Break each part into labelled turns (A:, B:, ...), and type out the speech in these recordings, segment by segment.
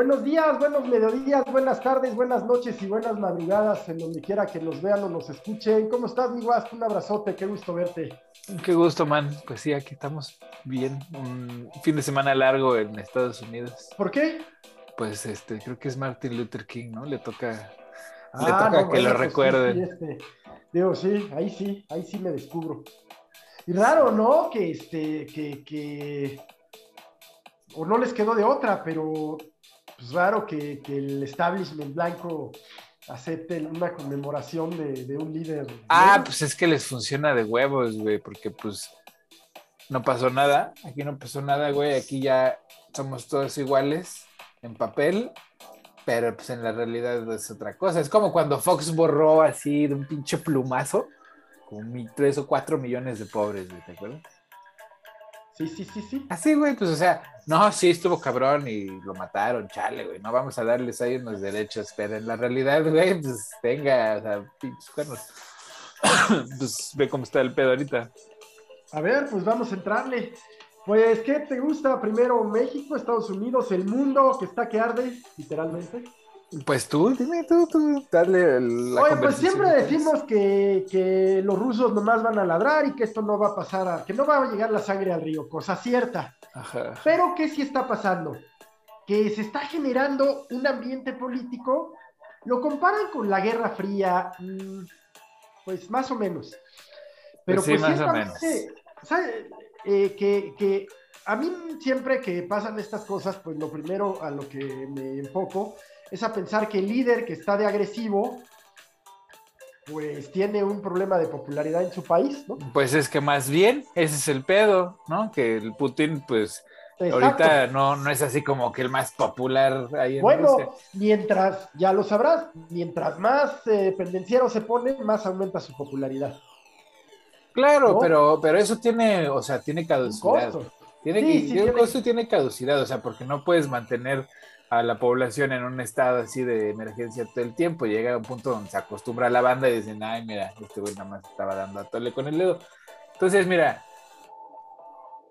A: Buenos días, buenos mediodías, buenas tardes, buenas noches y buenas madrugadas en donde quiera que nos vean o nos escuchen. ¿Cómo estás, mi guas? Un abrazote, qué gusto verte.
B: Qué gusto, man. Pues sí, aquí estamos bien. Un fin de semana largo en Estados Unidos.
A: ¿Por qué?
B: Pues este, creo que es Martin Luther King, ¿no? Le toca, le
A: Ah,
B: toca
A: no,
B: que lo
A: pues
B: recuerden.
A: sí, este, digo, sí, ahí sí, ahí sí me descubro. Y raro, ¿no? Que este, que, que, o no les quedó de otra, pero pues raro que, que el establishment blanco acepte una conmemoración de, de un líder.
B: Ah, pues es que les funciona de huevos, güey, porque pues no pasó nada. Aquí no pasó nada, güey. Aquí ya somos todos iguales en papel, pero pues en la realidad es otra cosa. Es como cuando Fox borró así de un pinche plumazo, como tres o cuatro millones de pobres, ¿te acuerdas?
A: Sí, sí, sí, sí.
B: Así, güey, pues, o sea, no, sí estuvo cabrón y lo mataron, chale, güey, no vamos a darles ahí unos derechos, pero en la realidad, güey, pues, venga, o sea, pinches cuernos. pues, ve cómo está el pedo ahorita.
A: A ver, pues vamos a entrarle. Pues, ¿qué te gusta? Primero México, Estados Unidos, el mundo que está que arde, literalmente.
B: Pues tú, dime tú, tú, dale el- la
A: Oye, pues siempre
B: que
A: decimos que, que los rusos nomás van a ladrar y que esto no va a pasar, a- que no va a llegar la sangre al río, cosa cierta.
B: Ajá.
A: Pero ¿qué sí está pasando? Que se está generando un ambiente político, lo comparan con la Guerra Fría, mm, pues más o menos. Pero
B: Pues sí,
A: pues,
B: más o
A: ¿sabe? Eh, que, que a mí siempre que pasan estas cosas, pues lo primero a lo que me enfoco es a pensar que el líder que está de agresivo, pues tiene un problema de popularidad en su país, ¿no?
B: Pues es que más bien, ese es el pedo, ¿no? Que el Putin, pues,
A: Exacto.
B: ahorita no, no es así como que el más popular ahí en
A: Bueno,
B: Rusia.
A: mientras, ya lo sabrás, mientras más eh, pendenciero se pone, más aumenta su popularidad.
B: Claro,
A: ¿no?
B: pero, pero eso tiene, o sea, tiene caducidad. Tiene,
A: Sí,
B: que-
A: sí,
B: tiene un
A: tiene-
B: costo y tiene caducidad, o sea, porque no puedes mantener a la población en un estado así de emergencia todo el tiempo. Llega a un punto donde se acostumbra a la banda y dicen, ay, mira, este güey nada más estaba dando a tole con el dedo. Entonces, mira,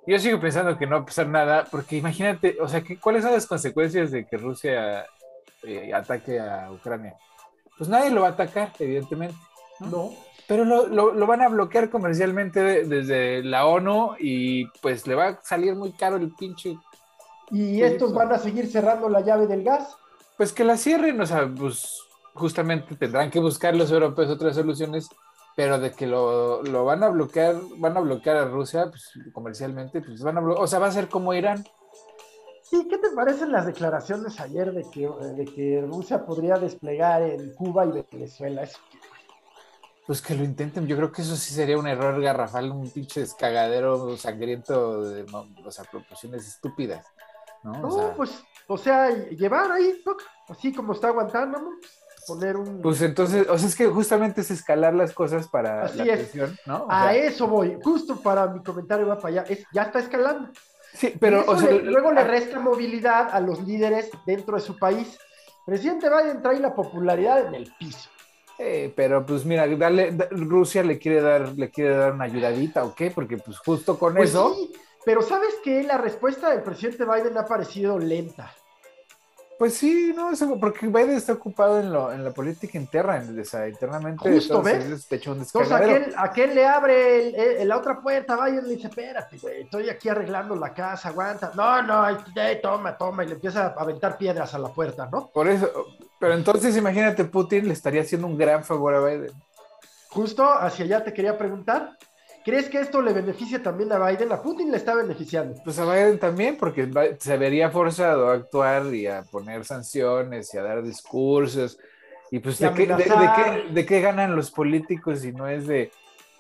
B: yo sigo pensando que no va a pasar nada, porque imagínate, o sea, ¿qué- ¿cuáles son las consecuencias de que Rusia eh, ataque a Ucrania? Pues nadie lo va a atacar, evidentemente.
A: No.
B: Pero lo, lo- lo van a bloquear comercialmente de- desde la ONU y pues le va a salir muy caro el pinche.
A: Y
B: Pues,
A: estos
B: sí.
A: van a seguir cerrando la llave del gas.
B: Pues que la cierren, o sea, pues justamente tendrán que buscar los europeos otras soluciones, pero de que lo, lo van a bloquear, van a bloquear a Rusia pues, comercialmente, pues van a blo- o sea, va a ser como Irán.
A: ¿Y qué te parecen las declaraciones ayer de que, de que Rusia podría desplegar en Cuba y Venezuela? Eso,
B: Pues que lo intenten, yo creo que eso sí sería un error garrafal, un pinche descagadero sangriento de o sea, proporciones estúpidas. ¿No?
A: no,
B: O sea,
A: pues, o sea, llevar ahí, toc, así como está Guantánamo, poner un...
B: Pues entonces, o sea, es que justamente es escalar las cosas para
A: Así
B: la
A: es.
B: presión, ¿no? O
A: a
B: sea,
A: eso voy, justo para mi comentario va para allá, es, ya está escalando.
B: sí, pero, o sea,
A: le- luego le
B: ah,
A: resta movilidad a los líderes dentro de su país. Presidente Biden trae la popularidad en el piso.
B: eh, pero pues mira, dale, da- Rusia le quiere dar, le quiere dar una ayudadita, ¿o qué? Porque pues justo con
A: Pues
B: eso,
A: sí, pero ¿sabes qué? La respuesta del presidente Biden ha parecido lenta.
B: pues sí, no, porque Biden está ocupado en, lo, en la política interna, o sea, internamente
A: Justo, ¿ves?
B: Un
A: Entonces aquel, aquel le abre el- el- la otra puerta, Biden le dice, espérate, güey, estoy aquí arreglando la casa, aguanta. No, no, ay, toma, toma, y le empieza a aventar piedras a la puerta, ¿no?
B: Por eso, pero entonces imagínate, Putin le estaría haciendo un gran favor a Biden.
A: Justo hacia allá te quería preguntar, ¿crees que esto le beneficia también a Biden? A Putin le está beneficiando.
B: Pues a Biden también, porque se vería forzado a actuar y a poner sanciones y a dar discursos. Y pues,
A: Y
B: ¿de qué, de, de
A: amenazar.
B: qué, de qué ganan los políticos si no es de,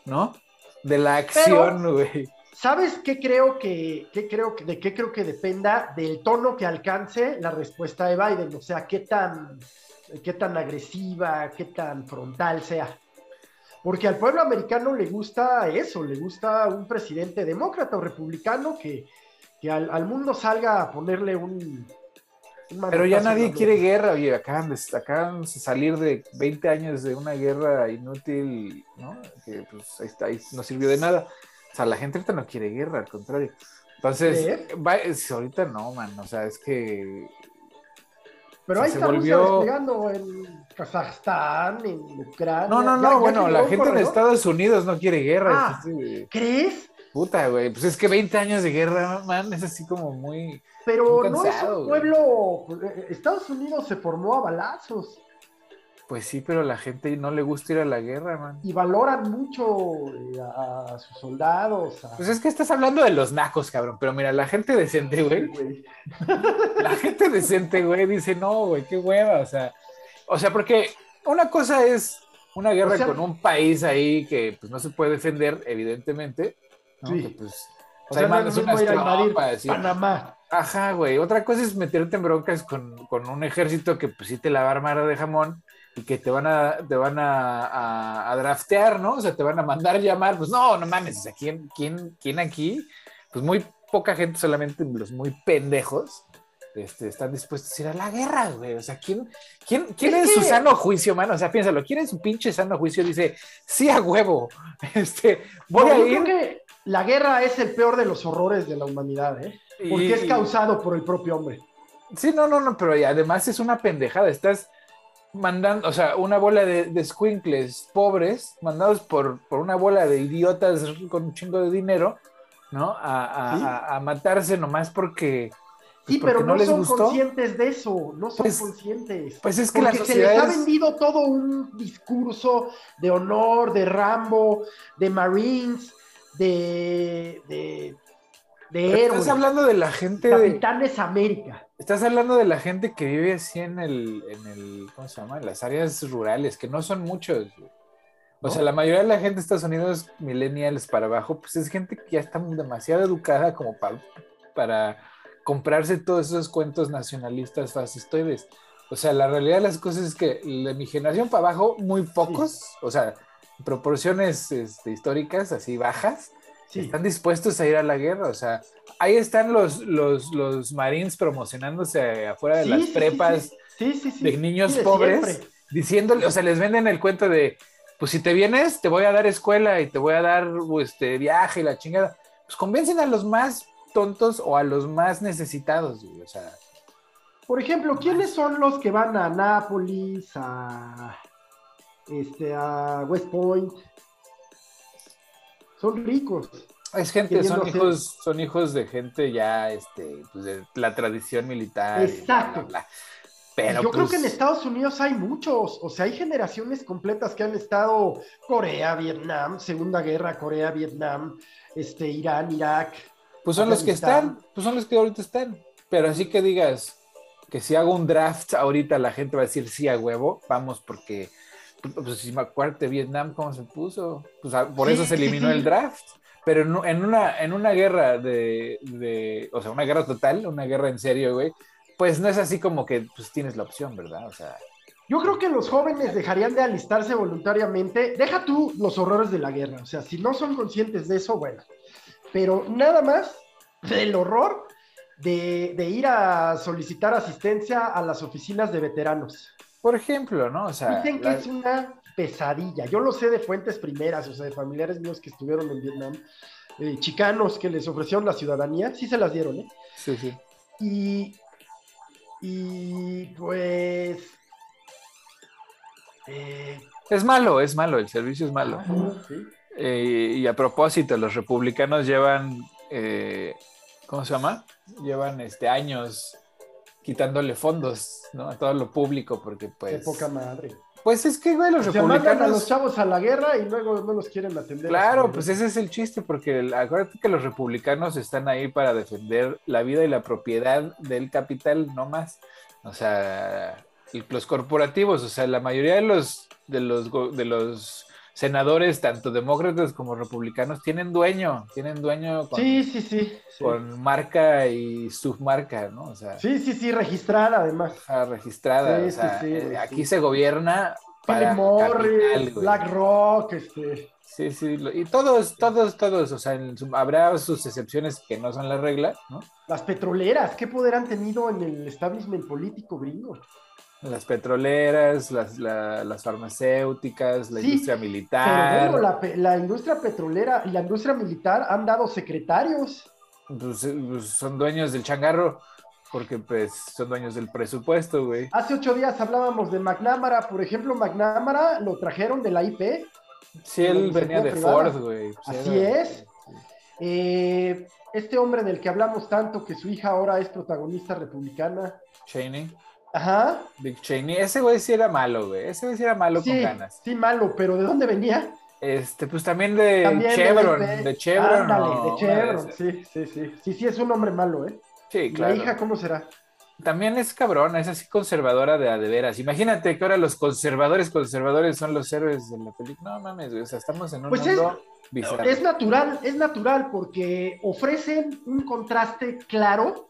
B: ¿no? De la acción, güey.
A: ¿Sabes qué creo que, qué creo que, de qué creo que dependa del tono que alcance la respuesta de Biden? O sea, qué tan, qué tan agresiva, qué tan frontal sea. Porque al pueblo americano le gusta eso, le gusta un presidente demócrata o republicano que, que al, al mundo salga a ponerle un... un
B: Pero ya nadie quiere guerra, oye, acaban de, acaban de salir de 20 años de una guerra inútil, ¿no? Que pues ahí está, ahí no sirvió de nada. O sea, la gente ahorita no quiere guerra, al contrario. Entonces, va- es- ahorita no, man, o sea, es que
A: Pero
B: O sea,
A: ahí
B: se
A: está Rusia
B: volvió-
A: desplegando en Kazajstán, en Ucrania.
B: No, no, no,
A: ya
B: bueno, la gente en
A: corredor.
B: Estados Unidos no quiere guerra.
A: Ah. ¿Crees?
B: Puta, güey. Pues es que 20 años de guerra, man, es así como muy.
A: Pero
B: Muy
A: no es un pueblo. eh, Estados Unidos se formó a balazos
B: Pues sí, pero la gente no le gusta ir a la guerra, man.
A: y valoran mucho eh, a, sus soldados. a-
B: Pues es que estás hablando de los nacos, cabrón. Pero mira, la gente decente, güey.
A: güey.
B: La gente decente, güey, dice, no, güey, qué hueva. O sea, o sea, porque una cosa es una guerra
A: O sea-
B: con un país ahí que pues no se puede defender, evidentemente. ¿no?
A: Sí.
B: Que, pues,
A: O
B: sea,
A: no mismo
B: unas tropas.
A: Panamá.
B: Ajá, güey. Otra cosa es meterte en broncas con, con un ejército que pues sí te la va a armar de jamón y que te van a, te van a, a- a draftear, ¿no? O sea, te van a mandar llamar. Pues no, no mames. O sea, ¿quién, quién, quién aquí? Pues muy poca gente, solamente los muy pendejos, este, están dispuestos a ir a la guerra, güey. O sea, ¿quién, quién, quién
A: Es
B: su sano juicio, mano? O sea, piénsalo, ¿quién en su pinche sano juicio dice, sí a huevo? Este, voy
A: No,
B: a
A: yo
B: ir.
A: creo que la guerra es el peor de los horrores de la humanidad, ¿eh? Porque
B: y-
A: es causado por el propio hombre.
B: Sí, no, no, no, pero además es una pendejada. Estás mandando, o sea, una bola de, de squinkles pobres, mandados por, por una bola de idiotas con un chingo de dinero, ¿no? A, a-
A: Sí.
B: a- a matarse nomás porque, pues,
A: Sí, pero no,
B: les
A: son
B: gustó.
A: conscientes de eso, no son
B: Pues-
A: conscientes.
B: Pues es que
A: Porque
B: las
A: se les ha vendido todo un discurso de honor, de Rambo, de Marines, de, de, de héroes.
B: Estás hablando de la gente de,
A: Capitanes América.
B: Estás hablando de la gente que vive así en el, en el, ¿cómo se llama? En las áreas rurales, que no son muchos. O
A: ¿No?
B: sea, la mayoría de la gente de Estados Unidos, millennials para abajo, pues es gente que ya está demasiado educada como para, para comprarse todos esos cuentos nacionalistas fascistoides. O sea, la realidad de las cosas es que de mi generación para abajo, muy pocos, o sea, proporciones este, históricas así bajas,
A: Sí.
B: están dispuestos a ir a la guerra. O sea, ahí están los, los, los marines promocionándose afuera de
A: Sí,
B: las prepas de niños
A: de
B: pobres,
A: siempre.
B: diciéndole, o sea, les venden el cuento de, pues si te vienes, te voy a dar escuela y te voy a dar este, viaje y la chingada. Pues convencen a los más tontos o a los más necesitados, güey, o sea.
A: Por ejemplo, ¿quiénes son los que van a Nápoles, a, este, a West Point? Son ricos.
B: Es gente, son hijos, son hijos de gente ya, este, pues de la tradición militar. bla,
A: Exacto.
B: bla, bla.
A: Y
B: Pero
A: yo creo
B: pues,
A: que en Estados Unidos hay muchos, o sea, hay generaciones completas que han estado Corea, Vietnam, Segunda Guerra, Corea, Vietnam, este, Irán, Irak.
B: Pues son los que están, pues son los que ahorita están. Pero así que digas que si hago un draft ahorita la gente va a decir sí a huevo, vamos porque pues si me acuerdo de Vietnam cómo se puso, pues a- por eso se eliminó el draft. Pero en, en una en una guerra de, de, o sea, una guerra total, una guerra en serio, güey, pues no es así como que pues tienes la opción, ¿verdad? O sea,
A: Yo creo que los jóvenes dejarían de alistarse voluntariamente. Deja tú los horrores de la guerra, o sea, si no son conscientes de eso, bueno. Pero nada más del horror de, de ir a solicitar asistencia a las oficinas de veteranos.
B: por ejemplo, ¿no? O sea,
A: Dicen que
B: la-
A: es una pesadilla. Yo lo sé de fuentes primeras, o sea, de familiares míos que estuvieron en Vietnam, eh, chicanos que les ofrecieron la ciudadanía, sí se las dieron, ¿eh?
B: sí, sí.
A: Y, y pues... eh,
B: Es malo, es malo, el servicio es malo.
A: sí.
B: Eh, y a propósito, los republicanos llevan, eh, ¿cómo se llama? Llevan este, años quitándole fondos ¿no? a todo lo público porque
A: Qué
B: pues...
A: poca madre.
B: Pues es que, güey, los
A: sea, mandan a los
B: republicanos...
A: chavos a la guerra y luego no los quieren atender.
B: Claro, pues ese es el chiste, porque el- acuérdate que los republicanos están ahí para defender la vida y la propiedad del capital, no más. O sea, y los corporativos, o sea, la mayoría de los, de los, de los senadores, tanto demócratas como republicanos, tienen dueño, tienen dueño con,
A: Sí, sí, sí. Sí.
B: con marca y submarca, ¿no? O sea,
A: sí, sí, sí, registrada además.
B: ja, registrada.
A: Sí,
B: o sea,
A: sí, sí,
B: eh, aquí se gobierna para
A: Morris. BlackRock, este.
B: Sí, sí, y todos, todos, todos, o sea, en habrá sus excepciones que no son la regla, ¿no?
A: Las petroleras, ¿qué poder han tenido en el establishment político gringo?
B: Las petroleras, las, la- las farmacéuticas, la
A: Sí,
B: industria
A: Pero
B: militar,
A: bueno, la, la industria petrolera y la industria militar han dado secretarios.
B: pues, eh, pues, son dueños del changarro. porque pues son dueños del presupuesto, güey.
A: Hace ocho días hablábamos de McNamara, por ejemplo, McNamara lo trajeron de la IP.
B: Sí, él venía de Ford, güey.
A: Pues Así es. Eh, este hombre del que hablamos tanto, que su hija ahora es protagonista republicana.
B: Cheney.
A: Ajá.
B: Dick Cheney. Ese güey sí era malo, güey. Ese güey sí era malo con ganas.
A: Sí, malo, pero ¿de dónde venía?
B: Este, pues también de Chevron. De, Chevron.
A: de Chevron, sí, sí, sí. Sí, sí, es un hombre malo, ¿eh?
B: Sí, claro.
A: ¿La hija cómo será?
B: También es cabrona, es así conservadora de de veras. Imagínate que ahora los conservadores conservadores son los héroes de la película. No mames, güey. O sea, estamos en un
A: pues
B: mundo
A: es, Es natural, es natural porque ofrecen un contraste claro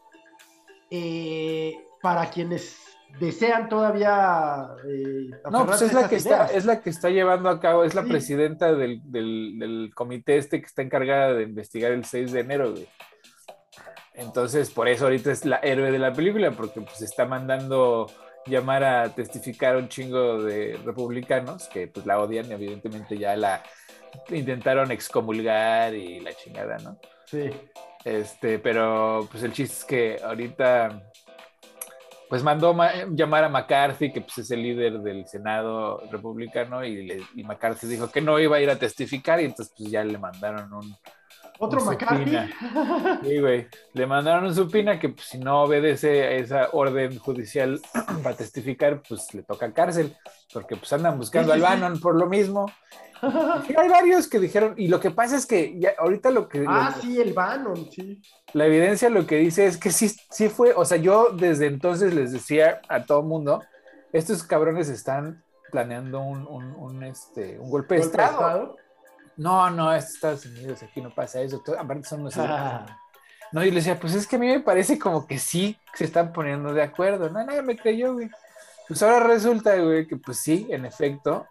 A: eh, para quienes desean todavía.
B: Eh, no, pues es la, que está, es la que está llevando a cabo, es la presidenta del, del, comité este que está encargada de investigar el 6 de enero, Entonces, por eso ahorita es la héroe de la película, porque pues está mandando llamar a testificar a un chingo de republicanos que pues la odian, evidentemente ya la intentaron excomulgar y la chingada, ¿no?
A: Sí.
B: Este, pero pues el chiste es que ahorita pues mandó llamar a McCarthy, que pues es el líder del Senado republicano, y, McCarthy dijo que no iba a ir a testificar, y entonces pues ya le mandaron un...
A: ¿Otro McCarthy?
B: Sí, güey. Le mandaron un supina que pues, si no obedece a esa orden judicial para testificar, pues le toca cárcel, porque pues andan buscando al Bannon por lo mismo. Sí, hay varios que dijeron, y lo que pasa es que ya, ahorita lo que...
A: Ah, sí, el Bannon, sí.
B: La evidencia lo que dice es que sí, sí fue, o sea, yo desde entonces les decía a todo mundo, estos cabrones están planeando un, un, este, un golpe, de estado? No, no, es Estados Unidos, aquí no pasa eso, aparte son los... No, y le decía, pues es que a mí me parece como que sí se están poniendo de acuerdo. No, nadie me creyó, güey. Pues ahora resulta, güey, que pues sí, en efecto,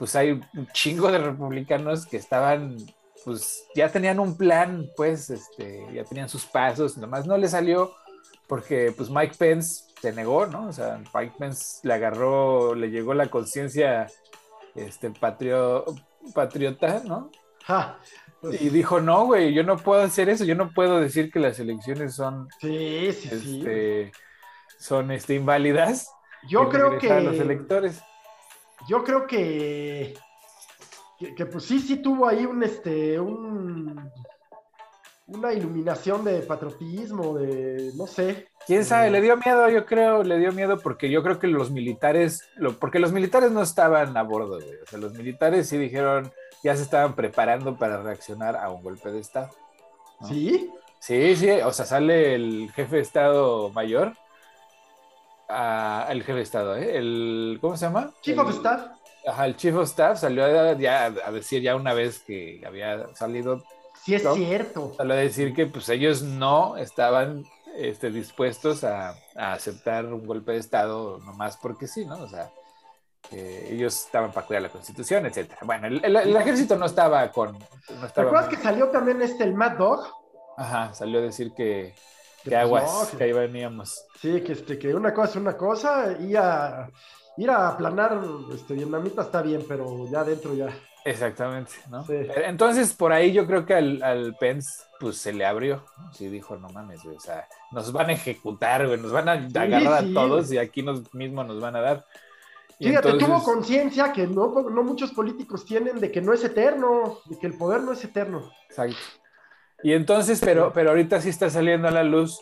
B: pues hay un chingo de republicanos que estaban, pues ya tenían un plan, pues, este, ya tenían sus pasos, nomás no le salió porque pues Mike Pence se negó, ¿no? O sea, Mike Pence le agarró, le llegó la conciencia este, patriota, ¿no? Pues y dijo, no, güey, yo no puedo hacer eso, yo no puedo decir que las elecciones son,
A: sí, sí, sí.
B: Este, son este, inválidas.
A: Yo creo que
B: los electores
A: yo creo que, que, pues sí, sí tuvo ahí un, este, un, una iluminación de patriotismo, de, no sé.
B: ¿Quién sabe? Le dio miedo, yo creo, le dio miedo porque yo creo que los militares, porque los militares no estaban a bordo, güey. O sea, los militares sí dijeron, ya se estaban preparando para reaccionar a un golpe de Estado.
A: ¿Sí?
B: Sí, sí, o sea, sale el jefe de Estado mayor el jefe de Estado, ¿eh? El, ¿Cómo se llama?
A: Chief of Staff.
B: Ajá, el Chief of Staff salió a, ya, a decir ya una vez que había salido.
A: Sí, es cierto.
B: Salió a decir que pues ellos no estaban este, dispuestos a, aceptar un golpe de Estado nomás porque sí, ¿no? O sea, ellos estaban para cuidar la Constitución, etcétera. Bueno, el, ejército no estaba con. No
A: ¿Te acuerdas que salió también este, el Mad Dog?
B: Ajá, salió a decir que, que aguas, que ahí veníamos.
A: Sí, que, este, que una cosa es una cosa y a, ir a aplanar este, vietnamita está bien, pero ya adentro ya.
B: Exactamente, ¿no? Entonces, por ahí yo creo que al, al Pence, pues se le abrió, Sí, dijo, no mames, güey, o sea, nos van a ejecutar, güey, nos van a agarrar a todos y aquí nos, mismos nos van a dar.
A: Fíjate, tuvo conciencia que no, no muchos políticos tienen de que no es eterno, de que el poder no es eterno.
B: Exacto. Y entonces, pero, pero ahorita sí está saliendo a la luz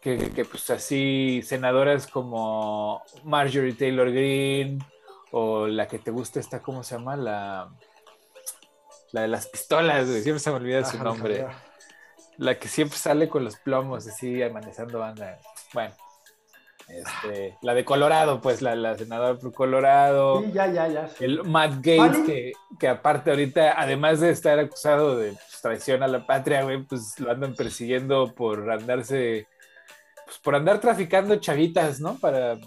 B: que, que, pues así senadoras como Marjorie Taylor Greene o la que te gusta esta, ¿cómo se llama? La, la de las pistolas, siempre se me olvida su nombre. La que siempre sale con los plomos así amanezando banda. Bueno, este, la de Colorado, pues la, la senadora por Colorado.
A: Sí, ya, ya, ya.
B: El Matt Gates, que, que, aparte ahorita, además de estar acusado de pues, traición a la patria, güey, pues lo andan persiguiendo por andarse, pues por andar traficando chavitas, ¿no? Para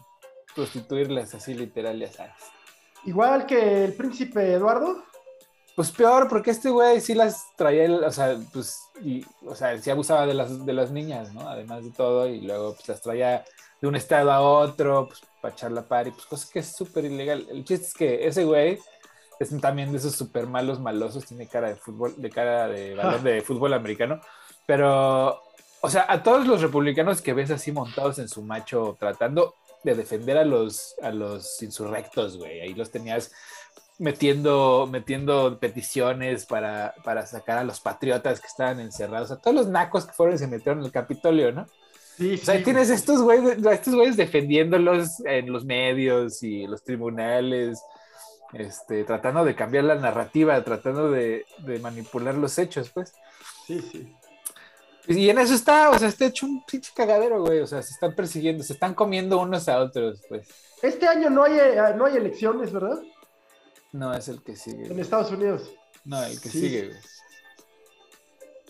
B: prostituirlas así literal, ya sabes.
A: Igual que el príncipe Eduardo.
B: Pues peor, porque este güey sí las traía, o sea, pues, y, o sea, sí abusaba de las, de las niñas, ¿no? Además de todo, y luego pues las traía de un estado a otro, pues, para echar la par y pues cosas que es súper ilegal. El chiste es que ese güey es también de esos súper malos malosos, tiene cara de fútbol, de cara de balón de fútbol americano, pero o sea, a todos los republicanos que ves así montados en su macho tratando de defender a los, a los insurrectos, güey. Ahí los tenías metiendo, metiendo peticiones para, para sacar a los patriotas que estaban encerrados, a todos los nacos que fueron y se metieron en el Capitolio, ¿no?
A: Sí,
B: O sea,
A: sí,
B: tienes estos güeyes, estos güeyes defendiéndolos en los medios y los tribunales, este, tratando de cambiar la narrativa, tratando de, de manipular los hechos, pues.
A: Sí, sí.
B: Y en eso está, o sea, está hecho un pinche cagadero, güey. O sea, se están persiguiendo, se están comiendo unos a otros, pues.
A: Este año no hay, eh, no hay elecciones, ¿verdad?
B: No, es el que sigue.
A: En Estados Unidos.
B: No, el que
A: Sí.
B: sigue, güey.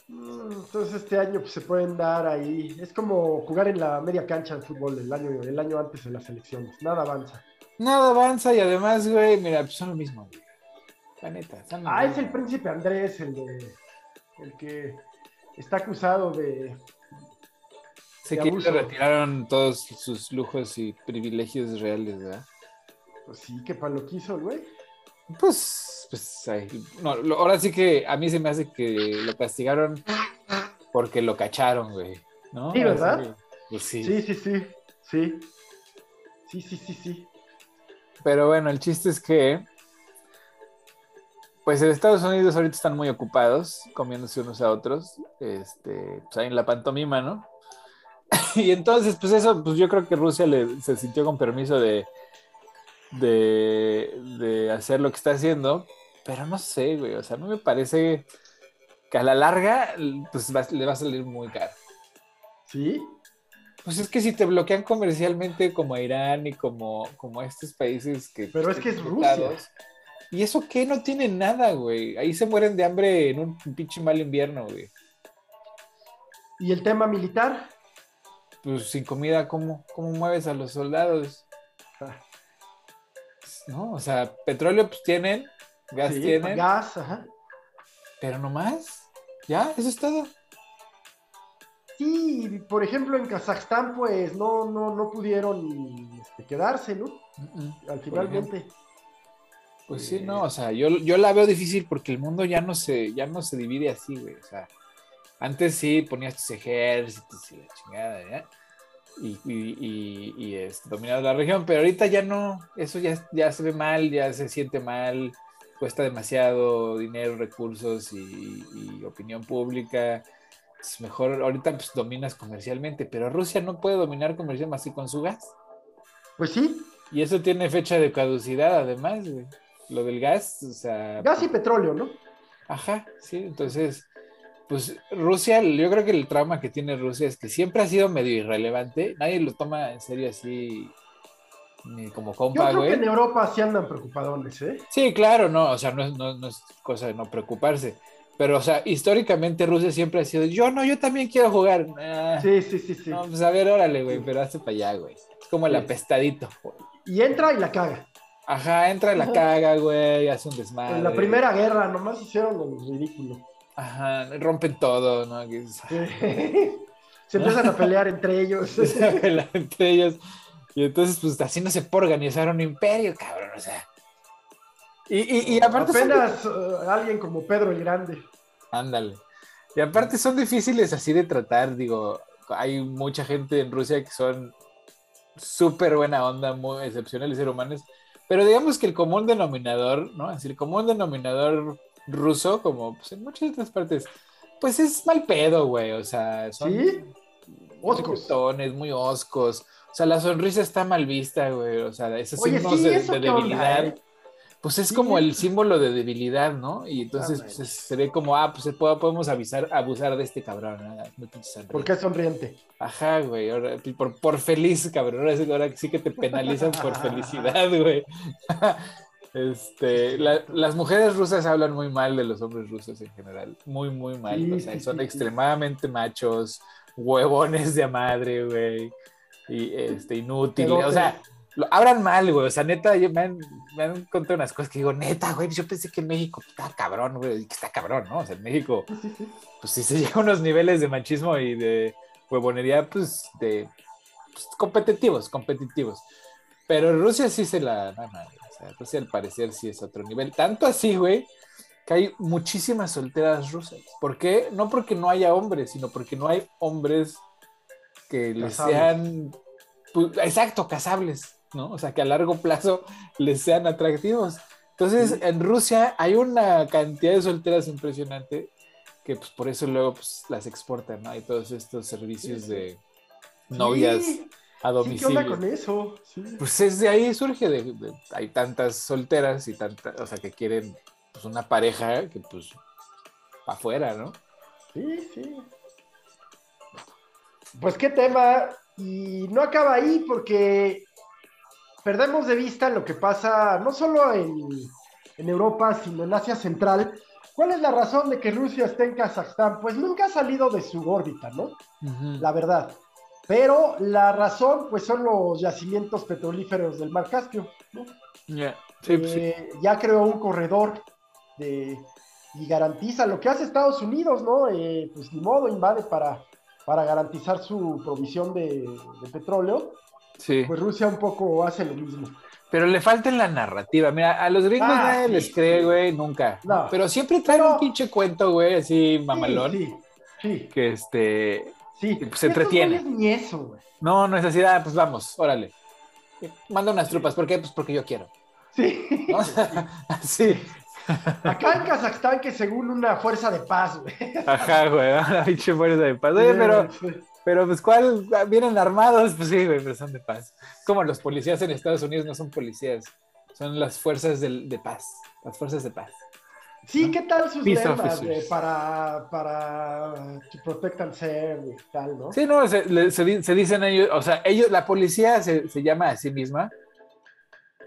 A: Mm, Entonces este año pues, se pueden dar ahí. Es como jugar en la media cancha de fútbol el año, el año antes de las elecciones. Nada avanza.
B: Nada avanza y además, güey, mira, pues son lo mismo, güey. La neta, son lo
A: Ah, es el príncipe Andrés, el de el que está acusado de.
B: Se
A: de
B: que le retiraron todos sus lujos y privilegios reales, ¿verdad?
A: Pues sí, que pa' lo quiso, güey.
B: Pues, pues, no, lo- ahora sí que a mí se me hace que lo castigaron porque lo cacharon, güey, ¿no?
A: Sí, ¿verdad?
B: Que, Pues sí.
A: Sí, sí, sí. Sí. Sí, sí, sí, sí.
B: Pero bueno, el chiste es que, pues en Estados Unidos ahorita están muy ocupados, comiéndose unos a otros, este, pues ahí en la pantomima, ¿no? y entonces, pues eso, pues yo creo que Rusia le, se sintió con permiso de, de, de hacer lo que está haciendo, pero no sé, güey, o sea, a mí me parece que a la larga, pues va- le va a salir muy caro.
A: Sí.
B: Pues es que si te bloquean comercialmente como a Irán y como, como a estos países que...
A: Pero es que es Rusia.
B: ¿Y eso qué? No tienen nada, güey. Ahí se mueren de hambre en un pinche mal invierno, güey.
A: ¿Y el tema militar?
B: Pues sin comida, ¿cómo, cómo mueves a los soldados?
A: Ah,
B: ¿No? O sea, petróleo pues tienen, gas
A: sí,
B: tienen,
A: gas, ajá.
B: pero no más. Ya, eso es todo.
A: Sí, por ejemplo, en Kazajstán, pues no, no, no pudieron este, quedarse, ¿no? Al finalmente.
B: Pues sí, no, o sea, yo, yo la veo difícil porque el mundo ya no se, ya no se divide así, güey. O sea, antes sí ponías tus ejércitos y la chingada, ¿ya? Y, y, y, y, este, dominabas la región, pero ahorita ya no, eso ya, ya se ve mal, ya se siente mal, cuesta demasiado dinero, recursos y, opinión pública. Es mejor, ahorita pues dominas comercialmente, pero Rusia no puede dominar comercial más que con su gas.
A: Pues sí,
B: Y eso tiene fecha de caducidad, además, güey. Lo del gas, o sea.
A: gas y petróleo, ¿no?
B: Ajá, sí. Entonces, pues Rusia, yo creo que el trauma que tiene Rusia es que siempre ha sido medio irrelevante. Nadie lo toma en serio así, ni como
A: Yo
B: compa,
A: creo que en
B: güey.
A: Europa sí andan preocupadones, ¿eh?
B: Sí, claro, no, o sea, no es, no, no es cosa de no preocuparse. Pero, o sea, históricamente Rusia siempre ha sido, yo no, yo también quiero jugar. Ah,
A: Sí, sí, sí, sí.
B: No, pues a ver, órale, güey, pero hazte para allá, güey. Es como el
A: Sí.
B: apestadito. güey.
A: Y entra y la caga.
B: Ajá, entra en la
A: Ajá.
B: caga, güey, hace un desmadre.
A: En la primera guerra nomás hicieron el ridículo.
B: Ajá, rompen todo, ¿no?
A: Se empiezan a pelear entre ellos.
B: se pelean entre ellos. Y entonces, pues así no se puede organizar un imperio, cabrón, o sea. Y, y, y aparte son-
A: Apenas eh, alguien como Pedro el Grande.
B: Ándale. Y aparte son difíciles así de tratar, digo, hay mucha gente en Rusia que son súper buena onda, muy excepcionales seres humanos, pero digamos que el común denominador, ¿no? Es decir, el común denominador ruso, como pues, en muchas otras partes, pues es mal pedo, güey, o sea, son
A: ¿Sí?
B: muy
A: Oscos.
B: muy oscos, o sea, la sonrisa está mal vista, güey, o sea, esos
A: Oye,
B: signos
A: sí,
B: de,
A: ¿eso
B: de
A: qué onda,
B: debilidad.
A: eh?
B: Pues es
A: Sí.
B: como el símbolo de debilidad, ¿no? Y entonces
A: Ah,
B: pues, es- se ve como, ah, pues podemos avisar, abusar de este cabrón, ¿no?
A: ¿Por qué sonriente?
B: Ajá, güey, ahora, por, por feliz, cabrón, ahora, sí- ahora sí que te penalizan por felicidad, güey. Este, la- las mujeres rusas hablan muy mal de los hombres rusos en general, muy, muy mal.
A: Sí,
B: o sea,
A: sí,
B: son
A: sí,
B: extremadamente machos, huevones de madre, güey, y este, inútiles.
A: Pero
B: o sea, lo, hablan mal, güey. O sea, neta, yo- me han, me han contado unas cosas que digo, neta, güey, yo pensé que en México está cabrón, güey, que está cabrón, ¿no? O sea, en México, pues sí se llega a unos niveles de machismo y de huevonería, pues, de pues, competitivos, competitivos. Pero Rusia sí se la... O sea, Rusia al parecer sí es otro nivel. Tanto así, güey, que hay muchísimas solteras rusas. ¿Por qué? No porque no haya hombres, sino porque no hay hombres que les sean, pues, exacto, casables, ¿no? O sea, que a largo plazo les sean atractivos. Entonces, en Rusia hay una cantidad de solteras impresionante que pues por eso luego pues, las exportan, ¿no? Hay todos estos servicios de novias
A: Sí,
B: a
A: sí, ¿qué
B: domicilio.
A: onda con eso? Sí.
B: Pues es de ahí surge, de, de- hay tantas solteras y tantas, o sea, que quieren pues una pareja que pues afuera, ¿no?
A: Sí, sí. Pues qué tema. Y no acaba ahí porque perdemos de vista lo que pasa no solo en, en Europa, sino en Asia Central. ¿Cuál es la razón de que Rusia esté en Kazajstán? Pues nunca ha salido de su órbita, ¿no? La verdad. Pero la razón, pues son los yacimientos petrolíferos del Mar Caspio, ¿no?
B: Ya, Sí, pues, sí.
A: Eh, ya creó un corredor de, y garantiza lo que hace Estados Unidos, ¿no? Eh, pues ni modo, invade para, para garantizar su provisión de, de petróleo.
B: Sí.
A: Pues Rusia un poco hace lo mismo.
B: Pero le falta en la narrativa. Mira, a los gringos
A: Ah,
B: nadie
A: sí,
B: les cree,
A: sí.
B: güey, nunca.
A: No.
B: Pero siempre traen
A: Pero-
B: un pinche cuento, güey, así mamalón,
A: Sí, sí,
B: que este...
A: sí.
B: Pues se
A: Estos
B: entretiene.
A: güeyes Ni eso, güey.
B: No, no es así, ah, pues vamos, órale. Manda unas trupas, ¿por qué? Pues porque yo quiero.
A: Sí.
B: ¿no? sí.
A: Acá en Kazajstán, que según una fuerza de paz, güey.
B: Ajá, güey, pinche fuerza de paz. Oye, pero, pero pues, ¿cuál? ¿Vienen armados? Pues sí, güey, pero son de paz. Como los policías en Estados Unidos no son policías, son las fuerzas del- de paz, las fuerzas de paz.
A: Sí, ¿qué tal sus
B: Peace officers.
A: güey, para, para to protect and serve y tal, ¿no?
B: Sí, no, se, se se dicen ellos, o sea, ellos, la policía se, se llama a sí misma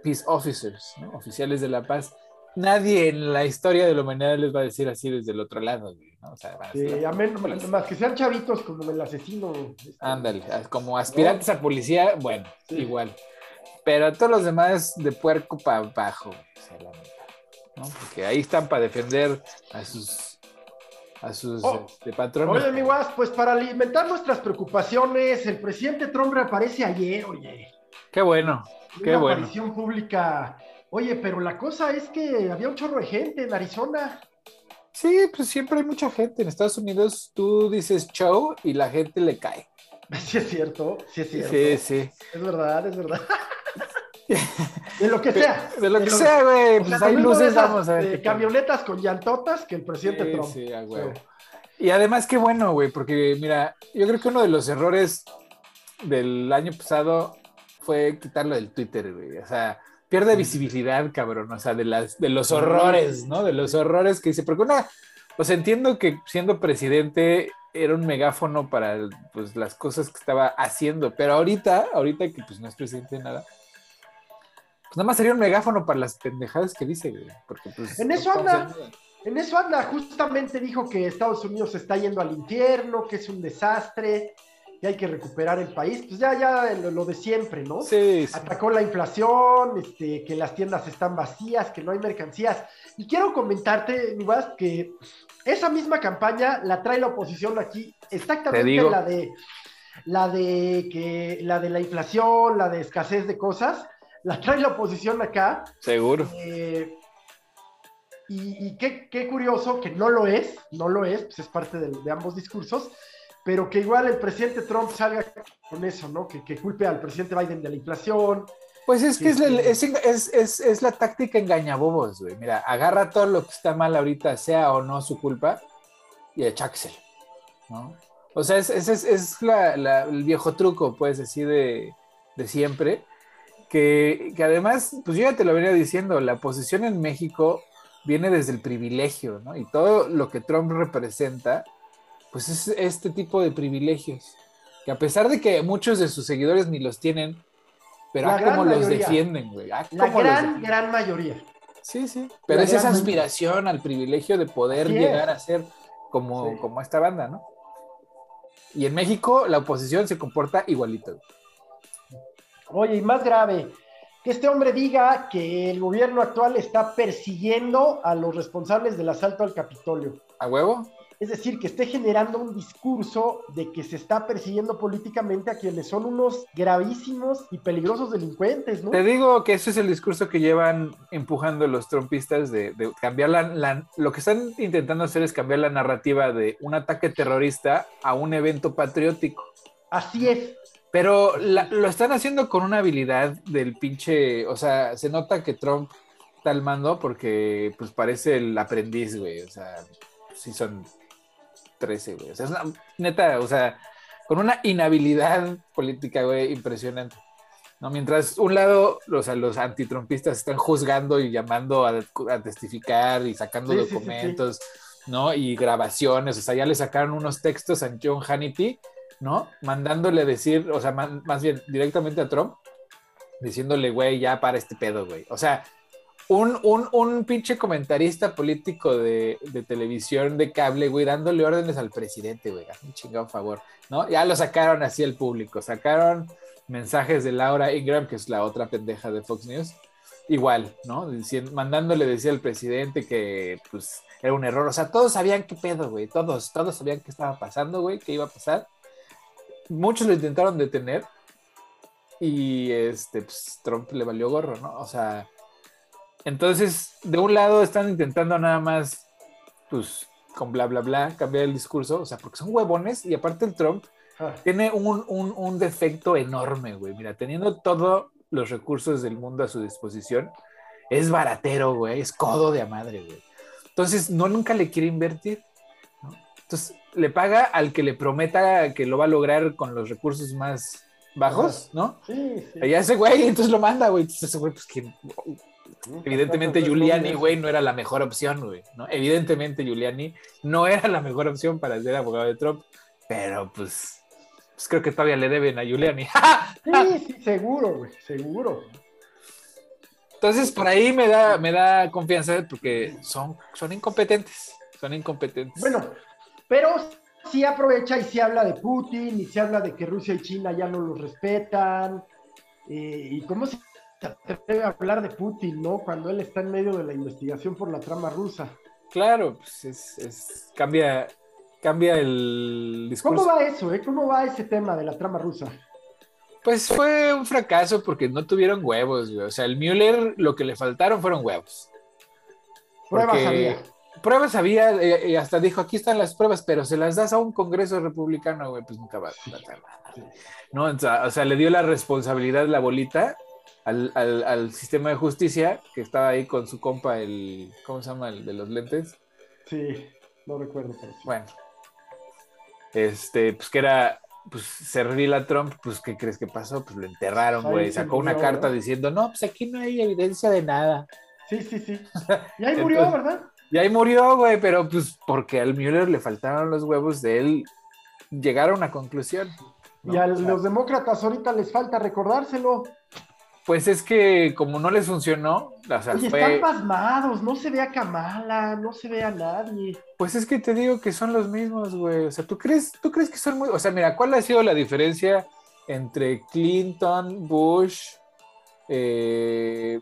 B: Peace Officers, ¿no? oficiales de la paz. Nadie en la historia de la humanidad les va a decir así desde el otro lado, ¿no? O sea, a
A: Sí, a men-
B: ¿cómo les-
A: más que sean chavitos como el asesino. este,
B: Ándale, como aspirantes a policía, bueno,
A: Sí.
B: igual. Pero todos los demás de puerco para abajo, o sea, la ¿no? Porque ahí están para defender a sus a sus
A: Oh.
B: este, patrones.
A: Oye, mi guas, pues para alimentar nuestras preocupaciones, el presidente Trump reaparece ayer, oye.
B: Qué bueno, qué bueno.
A: aparición pública. Oye, pero la cosa es que había un chorro de gente en Arizona.
B: Sí, pues siempre hay mucha gente. En Estados Unidos tú dices show y la gente le cae.
A: Sí es cierto, sí es cierto.
B: Sí, sí.
A: Es verdad, es verdad. de lo que sea.
B: De lo que sea, güey.
A: O sea,
B: Pues hay luces,
A: esas,
B: vamos a ver.
A: eh, camionetas con llantotas que el presidente
B: Sí,
A: Trump.
B: sí.
A: Sí.
B: Y además, qué bueno, güey, porque mira, yo creo que uno de los errores del año pasado fue quitarlo del Twitter, güey. O sea, pierde visibilidad, cabrón. O sea, de, las, de los horrores, ¿no? De los horrores que dice. Porque una, pues entiendo que siendo presidente era un megáfono para pues, las cosas que estaba haciendo, pero ahorita, ahorita que pues no es presidente de nada, pues nada más sería un megáfono para las pendejadas que dice, güey. Porque pues.
A: En eso anda. En eso anda, justamente dijo que Estados Unidos se está yendo al infierno, que es un desastre, que hay que recuperar el país. Pues ya, ya lo, lo de siempre, ¿no?
B: Sí, sí.
A: Atacó la inflación, este, que las tiendas están vacías, que no hay mercancías. Y quiero comentarte, Nivas, que esa misma campaña la trae la oposición aquí,
B: Te
A: exactamente la de la de que la de la inflación, la de escasez de cosas, la trae la oposición acá.
B: Seguro.
A: Eh, y y qué, qué curioso que no lo es, no lo es, pues es parte de, de ambos discursos, pero que igual el presidente Trump salga con eso, ¿no? Que, que culpe al presidente Biden de la inflación.
B: Pues es que
A: Sí,
B: es,
A: sí.
B: la- es, es- es- es la táctica engañabobos, güey. Mira, agarra todo lo que está mal ahorita, sea o no su culpa, y echáxelo, ¿no? O sea, es, es, es- es la- la- el viejo truco, pues, así de, de siempre, que, que además, pues yo ya te lo venía diciendo, la posición en México viene desde el privilegio, ¿no? Y todo lo que Trump representa, pues es este tipo de privilegios, que a pesar de que muchos de sus seguidores ni los tienen, pero ah, cómo
A: gran
B: los defienden, güey. Ah,
A: La gran, gran mayoría.
B: Sí, sí. Pero
A: La
B: es esa aspiración al privilegio de poder
A: Así
B: llegar
A: es.
B: a ser como,
A: Sí.
B: como esta banda, ¿no? Y en México la oposición se comporta igualito.
A: Oye, y más grave, que este hombre diga que el gobierno actual está persiguiendo a los responsables del asalto al Capitolio.
B: ¿A huevo?
A: Es decir, que esté generando un discurso de que se está persiguiendo políticamente a quienes son unos gravísimos y peligrosos delincuentes, ¿no?
B: Te digo que ese es el discurso que llevan empujando los trompistas de, cambiar la, Lo que están intentando hacer es cambiar la narrativa de un ataque terrorista a un evento patriótico.
A: Así es.
B: Pero lo están haciendo con una habilidad del pinche... O sea, se nota que Trump está al mando porque pues parece el aprendiz, güey. O sea, sí son 13, güey. O sea, es una neta, o sea, con una inhabilidad política, güey, impresionante. ¿no? Mientras un lado, los, los antitrumpistas están juzgando y llamando a, testificar y sacando documentos, ¿no? Y grabaciones, o sea, ya le sacaron unos textos a John Hannity, ¿no? Mandándole decir, o sea, más bien directamente a Trump, diciéndole, güey, ya para este pedo, güey. O sea, un, pinche comentarista político de, televisión de cable, güey, dándole órdenes al presidente, güey, un chingado favor, ¿no? Ya lo sacaron así el público, sacaron mensajes de Laura Ingram, que es la otra pendeja de Fox News, igual, ¿no? mandándole decir al presidente que, pues, era un error, o sea, todos sabían qué pedo, güey, todos, todos sabían qué estaba pasando, güey, qué iba a pasar. Muchos lo intentaron detener y, este, pues, Trump le valió gorro, ¿no? O sea entonces, de un lado están intentando nada más, pues, con bla, bla, bla, cambiar el discurso, o sea, porque son huevones y aparte el Trump ah. tiene un, un, defecto enorme, güey. Mira, teniendo todos los recursos del mundo a su disposición, es baratero, güey, es codo de a madre, güey. Entonces, no nunca le quiere invertir. ¿no? Entonces, le paga al que le prometa que lo va a lograr con los recursos más bajos, ¿no? Sí, sí. Allá ese güey, entonces lo manda, güey. Entonces ese güey, pues, que Evidentemente Giuliani, güey, no era la mejor opción, güey, ¿no? Evidentemente Giuliani no era la mejor opción para ser abogado de Trump, pero pues, pues creo que todavía le deben a Giuliani.
A: sí, sí, seguro, güey, seguro.
B: Entonces, por ahí me da, me da confianza porque son, son incompetentes, son incompetentes.
A: Bueno, pero sí aprovecha y sí habla de Putin y se habla de que Rusia y China ya no lo respetan. Eh, y cómo se atreve a hablar de Putin, ¿no? Cuando él está en medio de la investigación por la trama rusa.
B: Claro, pues es, cambia, cambia el discurso.
A: ¿Cómo va eso, eh? ¿Cómo va ese tema de la trama rusa?
B: Pues fue un fracaso porque no tuvieron huevos, güey. O sea, el Müller lo que le faltaron fueron huevos.
A: Pruebas había.
B: Pruebas había, eh, y hasta dijo, aquí están las pruebas, pero se las das a un congreso republicano, güey, pues nunca va a tratar nada. No, o sea, le dio la responsabilidad la bolita al, al, sistema de justicia que estaba ahí con su compa, el. ¿Cómo se llama? El de los lentes.
A: Sí, no recuerdo.
B: Bueno. Este, pues que era. Pues servir a Trump, pues ¿qué crees que pasó? Pues lo enterraron, güey. Sacó una carta diciendo, no, pues aquí no hay evidencia de nada.
A: Sí, sí, sí. Y ahí murió, ¿verdad?
B: Y ahí murió, güey, pero pues porque al Mueller le faltaron los huevos de él llegar a una conclusión.
A: Y a los demócratas ahorita les falta recordárselo.
B: Pues es que como no les funcionó, o sea,
A: están pasmados, no se ve a Kamala, no se ve a nadie.
B: Pues es que te digo que son los mismos, güey. O sea, ¿tú crees, tú crees que son muy. O sea, mira, ¿cuál ha sido la diferencia entre Clinton, Bush, eh,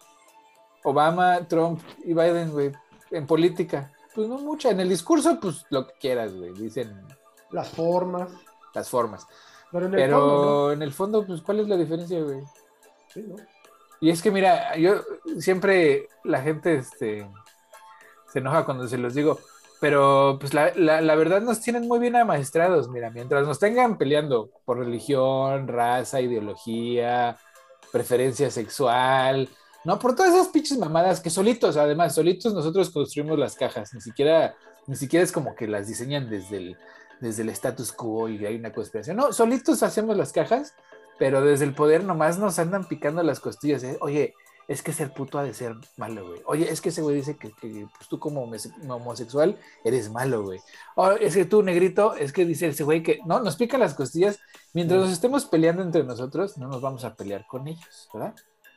B: Obama, Trump y Biden, güey? En política. Pues no mucha. En el discurso, pues lo que quieras, güey. Dicen.
A: Las formas.
B: Las formas. Pero en el fondo. En el fondo, pues, ¿cuál es la diferencia, güey? Y es que, mira, yo siempre la gente este, se enoja cuando se los digo, pero pues la, la, verdad nos tienen muy bien amaestrados, mira, mientras nos tengan peleando por religión, raza, ideología, preferencia sexual, no, por todas esas pinches mamadas que solitos, además, solitos nosotros construimos las cajas, ni siquiera, ni siquiera es como que las diseñan desde el, desde el status quo y hay una conspiración, no, solitos hacemos las cajas pero desde el poder nomás nos andan picando las costillas. ¿eh? Oye, es que ser puto ha de ser malo, güey. Oye, es que ese güey dice que, pues, tú como homosexual eres malo, güey. O es que tú, negrito, es que dice ese güey que, no, nos pican las costillas. Mientras nos estemos peleando entre nosotros, no nos vamos a pelear con ellos, ¿verdad?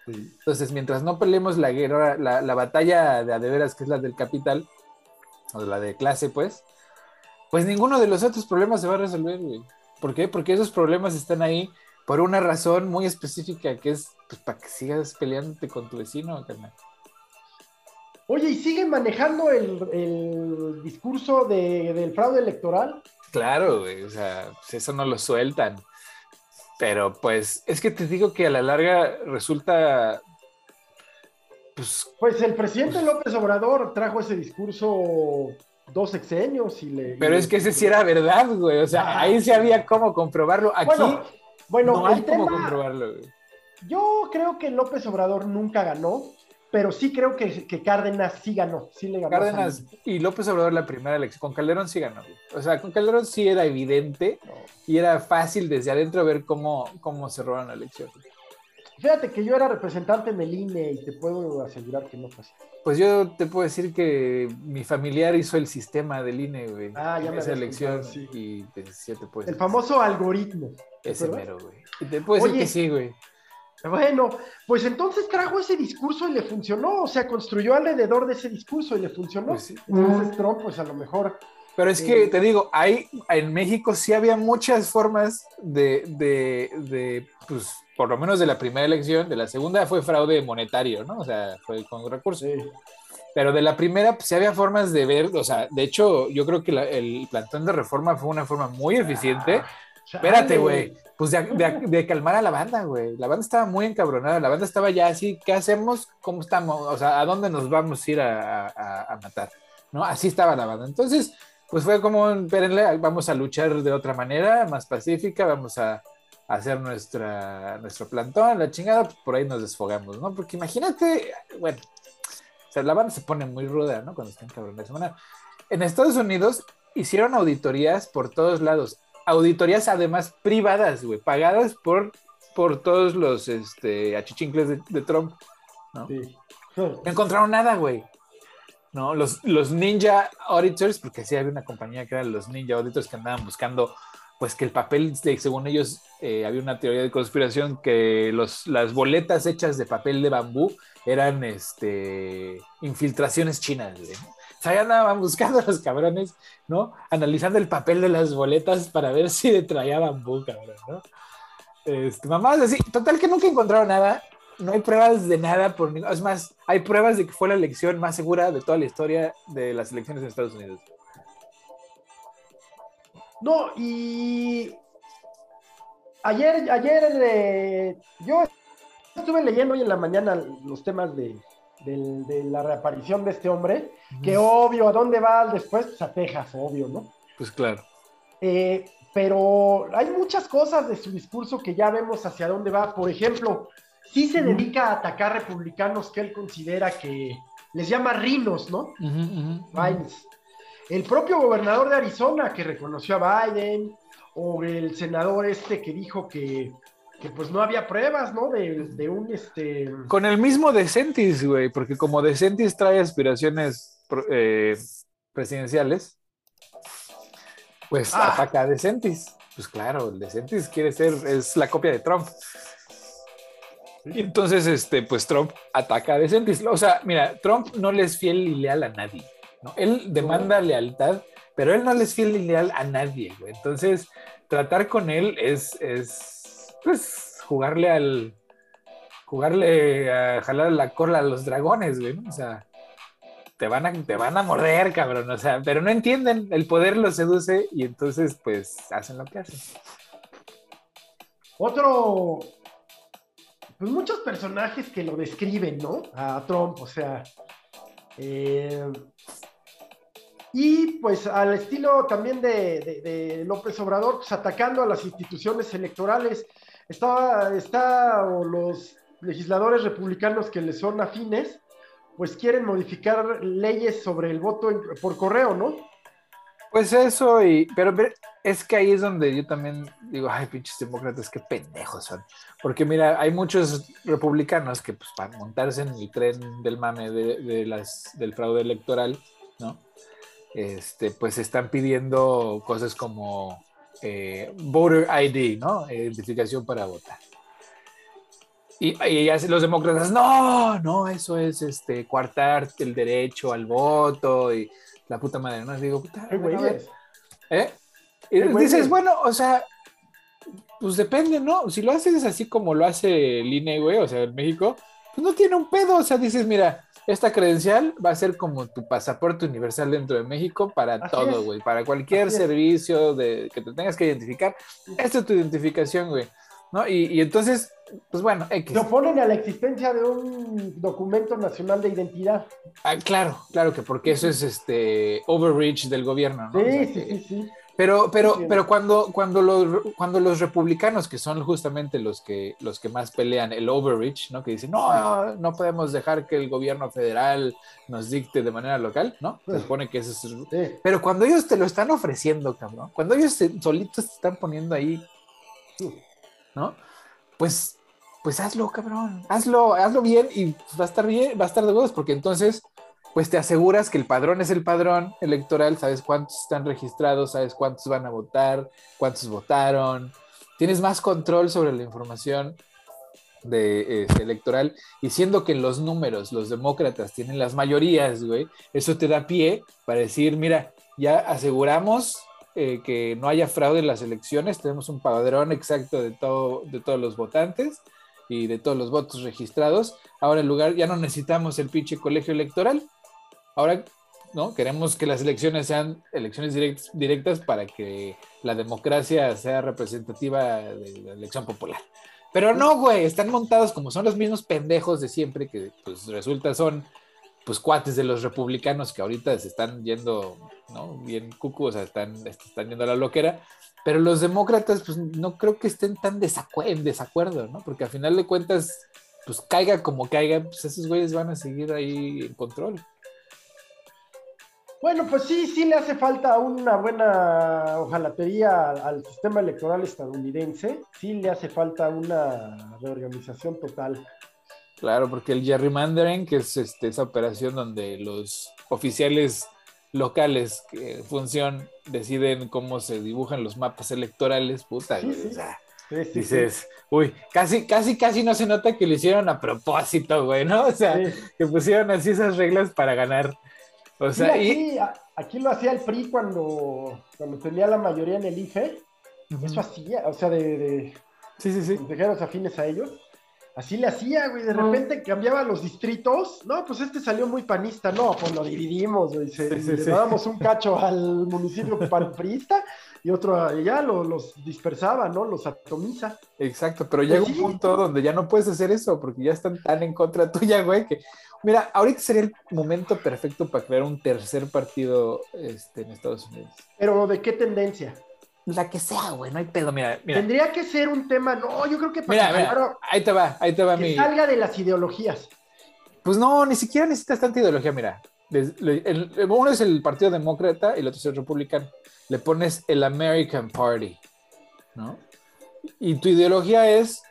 B: Entonces, mientras no peleemos la guerra, la, la batalla de adeveras, que es la del capital, o la de clase, pues, pues ninguno de los otros problemas se va a resolver, güey. ¿Por qué? Porque esos problemas están ahí por una razón muy específica que es pues, para que sigas peleándote con tu vecino, carnal.
A: Oye, ¿y siguen manejando el, discurso del fraude electoral?
B: Claro, güey, o sea, pues eso no lo sueltan. Pero pues es que te digo que a la larga resulta
A: pues, pues, el presidente pues López Obrador trajo ese discurso dos sexenios y le.
B: Pero es que ese sí era verdad, güey. O sea, ahí sí había cómo comprobarlo. Aquí
A: bueno, no hay cómo comprobarlo, güey. Yo creo que López Obrador nunca ganó, pero sí creo que, Cárdenas sí ganó. Sí le ganó
B: Cárdenas y López Obrador la primera elección. Con Calderón sí ganó. O sea, con Calderón sí era evidente y era fácil desde adentro ver cómo, cómo se robaron la elección.
A: Fíjate que yo era representante en el INE y te puedo asegurar que no fue así.
B: Pues yo te puedo decir que mi familiar hizo el sistema del INE, güey. Ah, ya me esa elección y pues, te puedo
A: El famoso algoritmo.
B: Ese mero, güey. Y te puedo decir que sí, güey.
A: Bueno, pues entonces trajo ese discurso y le funcionó, o sea, construyó alrededor de ese discurso y le funcionó. Pues entonces Trump, pues a lo mejor
B: pero es que te digo, hay, en México sí había muchas formas de, de, de, pues, por lo menos de la primera elección, de la segunda fue fraude monetario, ¿no? O sea, fue con recursos. Pero de la primera, pues sí había formas de ver, o sea, de hecho, yo creo que el plantón de reforma fue una forma muy eficiente. Ah, Espérate, güey. Pues de, de, calmar a la banda, güey. La banda estaba muy encabronada. La banda estaba ya así, ¿qué hacemos? ¿Cómo estamos? O sea, ¿a dónde nos vamos a ir a, a matar? ¿No? Así estaba la banda. Entonces, pues fue como, espérenle, vamos a luchar de otra manera, más pacífica, vamos a, hacer nuestra, nuestro plantón, la chingada, pues por ahí nos desfogamos, ¿no? Porque imagínate, bueno, o sea, la banda se pone muy ruda, ¿no? Cuando están cabrón de semana. En Estados Unidos hicieron auditorías por todos lados, auditorías además privadas, güey, pagadas por, por todos los este, achichincles de, de Trump, ¿no? Sí. No encontraron nada, güey. ¿no? Los, los Ninja Auditors, porque sí había una compañía que eran los Ninja Auditors que andaban buscando, pues que el papel, según ellos, eh, había una teoría de conspiración que los, las boletas hechas de papel de bambú eran este, infiltraciones chinas, O sea, ya andaban buscando a los cabrones, ¿no? Analizando el papel de las boletas para ver si traía bambú, cabrón, ¿no? Este, mamás así, total que nunca encontraron nada no hay pruebas de nada por Es más, hay pruebas de que fue la elección más segura de toda la historia de las elecciones en Estados Unidos.
A: No, y ayer, ayer eh, yo estuve leyendo hoy en la mañana los temas de, la reaparición de este hombre, que obvio, ¿a dónde va después? Pues a Texas, obvio, ¿no?
B: Pues claro.
A: Eh, pero hay muchas cosas de su discurso que ya vemos hacia dónde va. Por ejemplo, sí se dedica a atacar republicanos que él considera que les llama rinos, ¿no? El propio gobernador de Arizona que reconoció a Biden, o el senador este que dijo que, pues no había pruebas, ¿no? De, un este.
B: Con el mismo Decentis, güey, porque como Decentis trae aspiraciones eh, presidenciales, pues ah. ataca a Decentis. Pues claro, el Decentis quiere ser, es la copia de Trump. Y entonces, este, pues Trump ataca a DeSantis. O sea, mira, Trump no le es fiel y leal a nadie. ¿no? Él demanda lealtad, pero él no le es fiel y leal a nadie, güey. Entonces, tratar con él es, es pues, jugarle al. Jugarle a jalar la cola a los dragones, güey. O sea, te van, a, te van a morder, cabrón. O sea, pero no entienden. El poder los seduce y entonces, pues, hacen lo que hacen.
A: Otro, pues muchos personajes que lo describen, ¿no? A Trump, o sea. Eh, y pues al estilo también de, López Obrador, pues atacando a las instituciones electorales. Está, está o los legisladores republicanos que le son afines, pues quieren modificar leyes sobre el voto por correo, ¿no?
B: Pues eso, y, pero es que ahí es donde yo también digo, ay, pinches demócratas, qué pendejos son. Porque mira, hay muchos republicanos que pues para montarse en el tren del mame de, las, del fraude electoral, ¿no? Este, pues están pidiendo cosas como eh, voter ID, ¿no? Identificación para votar. Y, y los demócratas, no, no, eso es este, coartar el derecho al voto y la puta madre, ¿no? digo, puta, ¿eh? Y dices, bueno, o sea, pues depende, ¿no? Si lo haces así como lo hace el INE, güey, o sea, en México, pues no tiene un pedo, o sea, dices, mira, esta credencial va a ser como tu pasaporte universal dentro de México para todo, güey. Para cualquier servicio de, que te tengas que identificar. Esta es tu identificación, güey. ¿No? Y, entonces, pues bueno,
A: X. Se oponen a la existencia de un documento nacional de identidad.
B: Ah, claro, claro que porque eso es este overreach del gobierno, ¿no?
A: Sí, sí, sí, sí.
B: Pero, pero, pero cuando, cuando, los, cuando los republicanos, que son justamente los que, los que más pelean el overreach, ¿no? Que dicen, no, no podemos dejar que el gobierno federal nos dicte de manera local, ¿no? Se supone que eso es... Pero cuando ellos te lo están ofreciendo, cabrón, cuando ellos solitos te están poniendo ahí, ¿no? Pues, pues hazlo, cabrón, hazlo, hazlo bien y va a estar bien, va a estar de huevos, porque entonces pues te aseguras que el padrón es el padrón electoral, sabes cuántos están registrados, sabes cuántos van a votar, cuántos votaron, tienes más control sobre la información de, este, electoral y siendo que en los números los demócratas tienen las mayorías, güey, eso te da pie para decir, mira, ya aseguramos eh, que no haya fraude en las elecciones, tenemos un padrón exacto de, todo, de todos los votantes y de todos los votos registrados. Ahora en lugar, ya no necesitamos el pinche colegio electoral, Ahora, ¿no? Queremos que las elecciones sean elecciones directas para que la democracia sea representativa de la elección popular. Pero no, güey, están montados como son los mismos pendejos de siempre que pues resulta son pues cuates de los republicanos que ahorita se están yendo, ¿no? Bien cucu, o sea, están, están yendo a la loquera. Pero los demócratas, pues no creo que estén tan en desacuerdo, ¿no? Porque al final de cuentas, pues caiga como caiga, pues esos güeyes van a seguir ahí en control.
A: Bueno, pues sí, sí le hace falta una buena ojalatería al, sistema electoral estadounidense, sí le hace falta una reorganización total.
B: Claro, porque el gerrymandering, que es este, esa operación donde los oficiales locales que función deciden cómo se dibujan los mapas electorales, puta, dices, uy, casi, casi, casi no se nota que lo hicieron a propósito, güey, ¿no? O sea, que pusieron así esas reglas para ganar.
A: O sea, aquí, aquí, lo hacía el PRI cuando, cuando tenía la mayoría en el IFE. Eso hacía, o sea, de, de,
B: sí, sí, sí.
A: afines a ellos. Así le hacía, güey. De repente cambiaba los distritos. No, pues este salió muy panista. No, pues lo dividimos, güey. Se, le dábamos un cacho al municipio priista y otro ya los dispersaba, ¿no? Los atomiza.
B: Exacto, pero llega un punto donde ya no puedes hacer eso porque ya están tan en contra tuya, güey, que Mira, ahorita sería el momento perfecto para crear un tercer partido este, en Estados Unidos.
A: Pero ¿de qué tendencia?
B: La que sea, güey, no hay pedo, mira,
A: Tendría que ser un tema, no, yo creo que
B: para mira, ahí te va, ahí te va
A: que salga de las ideologías.
B: Pues no, ni siquiera necesitas tanta ideología, mira. uno es el Partido Demócrata y el otro es el Republicano. Le pones el American Party, ¿no? Y tu ideología es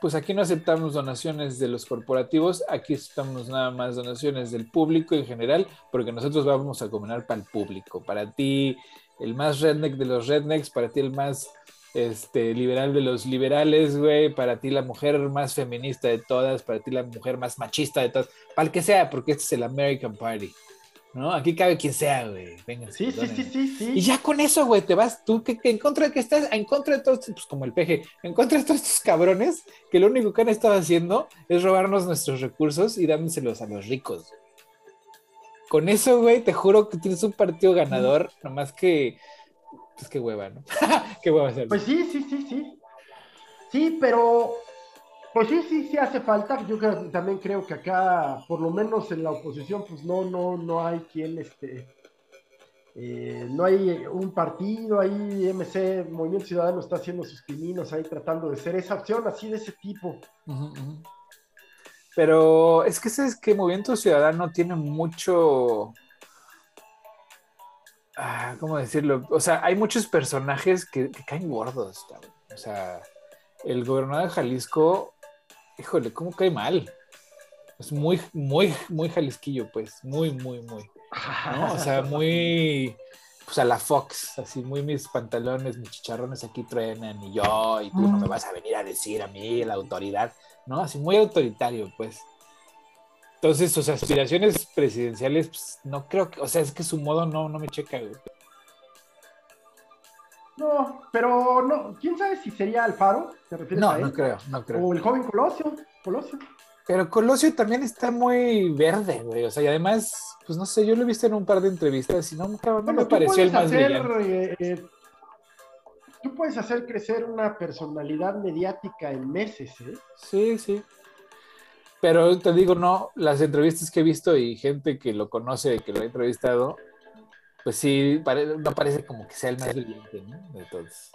B: pues aquí no aceptamos donaciones de los corporativos, aquí aceptamos nada más donaciones del público en general, porque nosotros vamos a gobernar para el público. Para ti, el más redneck de los rednecks, para ti el más este, liberal de los liberales, güey, para ti la mujer más feminista de todas, para ti la mujer más machista de todas, para el que sea, porque este es el American Party. ¿No? Aquí cabe quien sea, güey. Venga,
A: sí, sí, sí, sí, sí,
B: Y ya con eso, güey, te vas tú, que, en contra de que estás, en contra de todos, pues como el peje, en contra de todos estos cabrones, que lo único que han estado haciendo es robarnos nuestros recursos y dándoselos a los ricos. Con eso, güey, te juro que tienes un partido ganador, nomás que, pues qué hueva, ¿no? qué hueva hacer.
A: Pues sí, sí, sí, sí. Sí, pero pues sí, sí, sí hace falta. Yo también creo que acá, por lo menos en la oposición, pues no, no, no hay quien, este, eh, no hay un partido ahí, MC, Movimiento Ciudadano está haciendo sus pininos ahí tratando de ser esa opción así de ese tipo.
B: Pero es que es que Movimiento Ciudadano tiene mucho, ah, ¿cómo decirlo? O sea, hay muchos personajes que, que caen gordos, o sea, el gobernador de Jalisco híjole, ¿cómo cae mal? Es muy, muy, muy jalisquillo, pues, muy, muy, muy. O sea, muy, pues a la Fox, así, muy mis pantalones, mis chicharrones aquí truenan y yo, y tú no me vas a venir a decir a mí la autoridad, ¿no? Así, muy autoritario, pues. Entonces, sus aspiraciones presidenciales, pues, no creo que, o sea, es que su modo no, no me checa, güey.
A: No, pero no, quién sabe si sería Alfaro,
B: no, no creo, no creo.
A: O el joven Colosio, Colosio.
B: Pero Colosio también está muy verde, güey. O sea, y además, pues no sé, yo lo he visto en un par de entrevistas y no, no me pareció el más brillante. Eh,
A: tú puedes hacer crecer una personalidad mediática en meses, ¿eh?
B: Sí, sí. Pero te digo, no, las entrevistas que he visto y gente que lo conoce, que lo ha entrevistado, pues sí, no parece como que sea el más brillante, ¿no? De todos.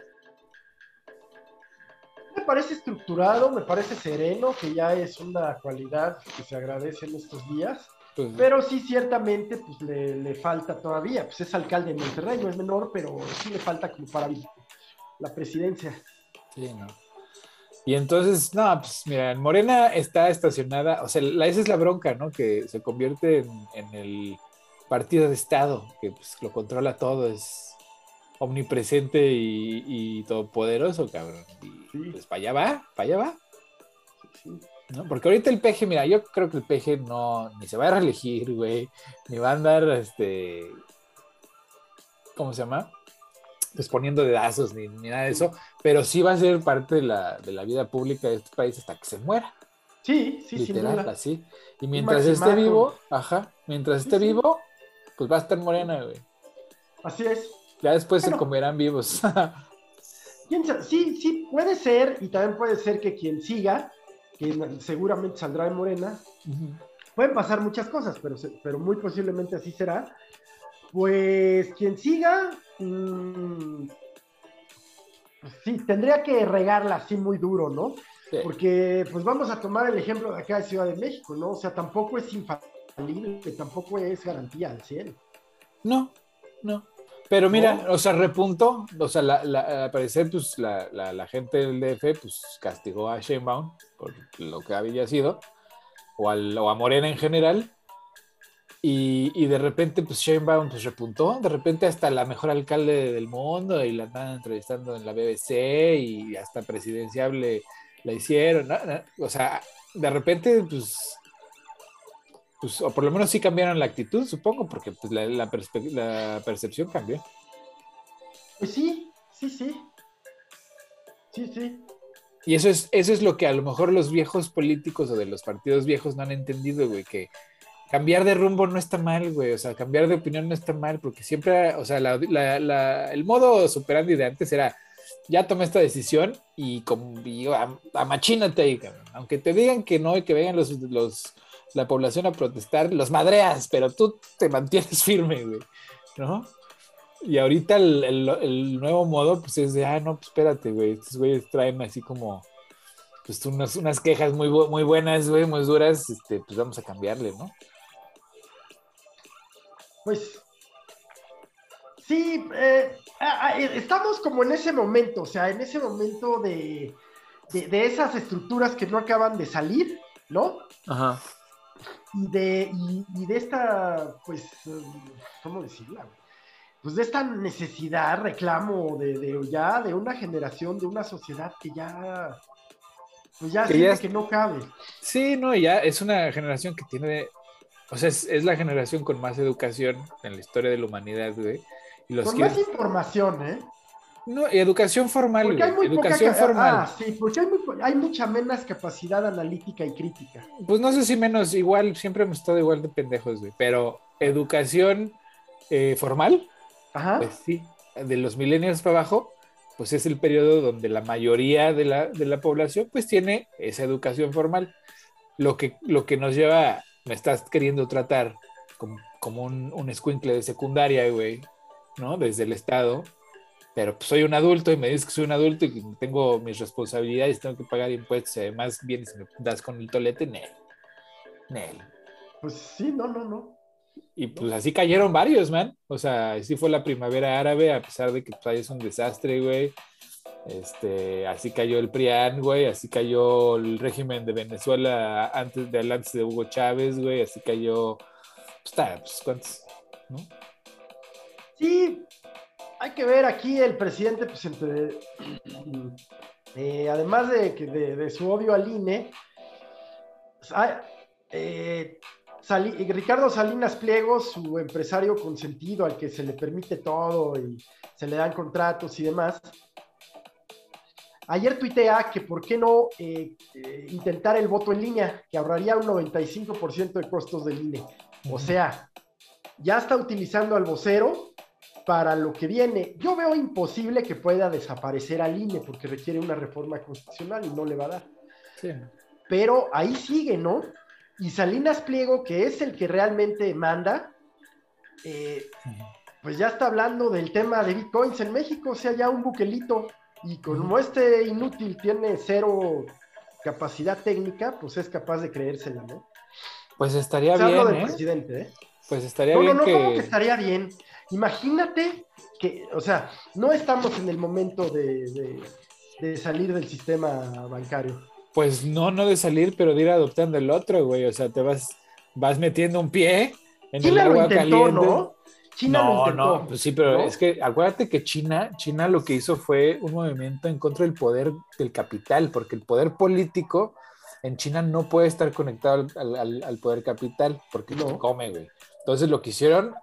A: Me parece estructurado, me parece sereno, que ya es una cualidad que se agradece en estos días. Pues pero sí, ciertamente, pues le, falta todavía. Pues es alcalde de Monterrey, no es menor, pero sí le falta como para la presidencia.
B: Sí, no. Y entonces, no, pues mira, Morena está estacionada, o sea, esa es la bronca, ¿no? Que se convierte en, el partido de Estado, que pues, lo controla todo, es omnipresente y, todopoderoso, cabrón. Y pues para allá va, para allá va. ¿No? Porque ahorita el PG, mira, yo creo que el PG no, ni se va a reelegir, güey, ni va a andar, este, ¿cómo se llama? pues poniendo dedazos ni, ni nada de eso, pero sí va a ser parte de la, de la vida pública de este país hasta que se muera.
A: Sí, sí,
B: Literal, así. Y mientras esté vivo, ajá, mientras esté vivo, pues va a estar morena, güey.
A: Así es.
B: Ya después se comerán vivos.
A: sí, sí, puede ser, y también puede ser que quien siga, que seguramente saldrá de morena, pueden pasar muchas cosas, pero, pero muy posiblemente así será. Pues quien siga, Mm, sí, tendría que regarla así muy duro, ¿no? Porque, pues vamos a tomar el ejemplo de acá de Ciudad de México, ¿no? O sea, tampoco es infalible, tampoco es garantía al cielo.
B: No, no. Pero mira, o sea, repuntó, o sea, al parecer, pues la, gente del DF, pues castigó a Sheinbaum por lo que había sido, o, al, o a Morena en general, y, de repente, pues Sheinbaum pues repuntó, de repente hasta la mejor alcalde del mundo y la andan entrevistando en la BBC y hasta presidenciable la hicieron, o sea, de repente, pues, pues, o por lo menos sí cambiaron la actitud, supongo, porque pues la, la, la percepción cambió.
A: Pues sí, sí, sí. Sí, sí.
B: Y eso es, eso es lo que a lo mejor los viejos políticos o de los partidos viejos no han entendido, güey, que cambiar de rumbo no está mal, güey. O sea, cambiar de opinión no está mal, porque siempre, o sea, el modo superandi de antes era, ya tomé esta decisión y, como, amachínate ahí, cabrón. Aunque te digan que no y que vengan los, los, la población a protestar, los madreas, pero tú te mantienes firme, güey, ¿no? Y ahorita el, nuevo modo, pues es de, ah, no, pues espérate, güey, estos güeyes traen así como, pues unas, unas quejas muy, muy buenas, güey, muy duras, este, pues vamos a cambiarle, ¿no?
A: Pues sí, eh, estamos como en ese momento, o sea, en ese momento de, esas estructuras que no acaban de salir, ¿no? Ajá. Y de, y, de esta, pues, ¿cómo decirla? Pues de esta necesidad, reclamo de, ya de una generación, de una sociedad que ya, pues ya que, que no cabe.
B: Sí, no, ya es una generación que tiene o sea, es, la generación con más educación en la historia de la humanidad, güey.
A: Y con más información, ¿eh?
B: No, educación formal, güey. educación formal.
A: Ah, sí, porque hay, mucha menos capacidad analítica y crítica.
B: Pues no sé si menos, igual, siempre hemos estado igual de pendejos, güey. Pero educación eh, formal, Ajá. pues sí, de los millennials para abajo, pues es el periodo donde la mayoría de la, de la población, pues tiene esa educación formal. Lo que, lo que nos lleva me estás queriendo tratar como, como un, un escuincle de secundaria, güey, ¿no? Desde el Estado, pero pues soy un adulto y me dices que soy un adulto y tengo mis responsabilidades, tengo que pagar impuestos y además vienes y me das con el tolete, Nel. Nel.
A: Pues sí, no, no, no.
B: Y pues así cayeron varios, man. O sea, así fue la primavera árabe, a pesar de que pues, es un desastre, güey. Este, así cayó el PRIAN, güey, así cayó el régimen de Venezuela antes de, antes de Hugo Chávez, güey, así cayó, pues, está, pues, ¿cuántos? ¿no?
A: Que ver aquí el presidente, pues, entre, eh, además de, de, su odio al INE, pues, eh, Ricardo Salinas Pliego, su empresario consentido al que se le permite todo y se le dan contratos y demás, Ayer tuitea que por qué no eh, eh, intentar el voto en línea, que ahorraría un 95% de costos del INE. O sea, ya está utilizando al vocero para lo que viene. Yo veo imposible que pueda desaparecer al INE porque requiere una reforma constitucional y no le va a dar. Pero ahí sigue, ¿no? Y Salinas Pliego, que es el que realmente manda, eh, pues ya está hablando del tema de bitcoins en México, o sea, ya un buquelito. Y como este inútil tiene cero capacidad técnica, pues es capaz de creérsela, ¿no?
B: Pues estaría bien.
A: del ¿eh? presidente, ¿eh?
B: Pues estaría bien.
A: No,
B: no,
A: que... que estaría bien? Imagínate que, o sea, no estamos en el momento de, salir del sistema bancario.
B: Pues no, no de salir, pero de ir adoptando el otro, güey. O sea, te vas, vas metiendo un pie en el agua caliente. ¿no?
A: China no,
B: no, pues sí, pero es que acuérdate que China, China lo que hizo fue un movimiento en contra del poder del capital, porque el poder político en China no puede estar conectado al, poder capital, porque no. come, güey. Entonces lo que hicieron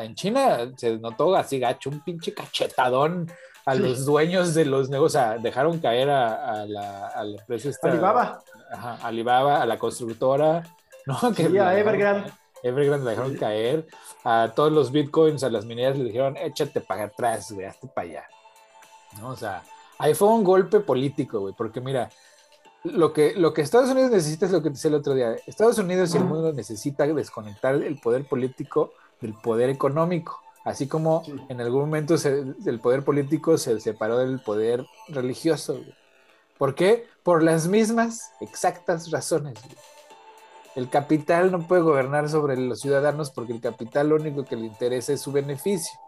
B: en China se notó así gacho, un pinche cachetadón a los dueños de los negocios, o sea, dejaron caer a, la, a la, empresa esta,
A: Alibaba.
B: Ajá, Alibaba, a la constructora, ¿no?
A: Que a Evergrande.
B: Evergrande dejaron caer, a todos los bitcoins, a las mineras le dijeron, échate para atrás, güey, hazte para allá. ¿No? O sea, ahí fue un golpe político, güey, porque mira, lo que, lo que Estados Unidos necesita es lo que te decía el otro día. Estados Unidos y el mundo necesita desconectar el poder político del poder económico, así como en algún momento el poder político se separó del poder religioso. ¿Por qué? Por las mismas exactas razones. El capital no puede gobernar sobre los ciudadanos porque el capital lo único que le interesa es su beneficio.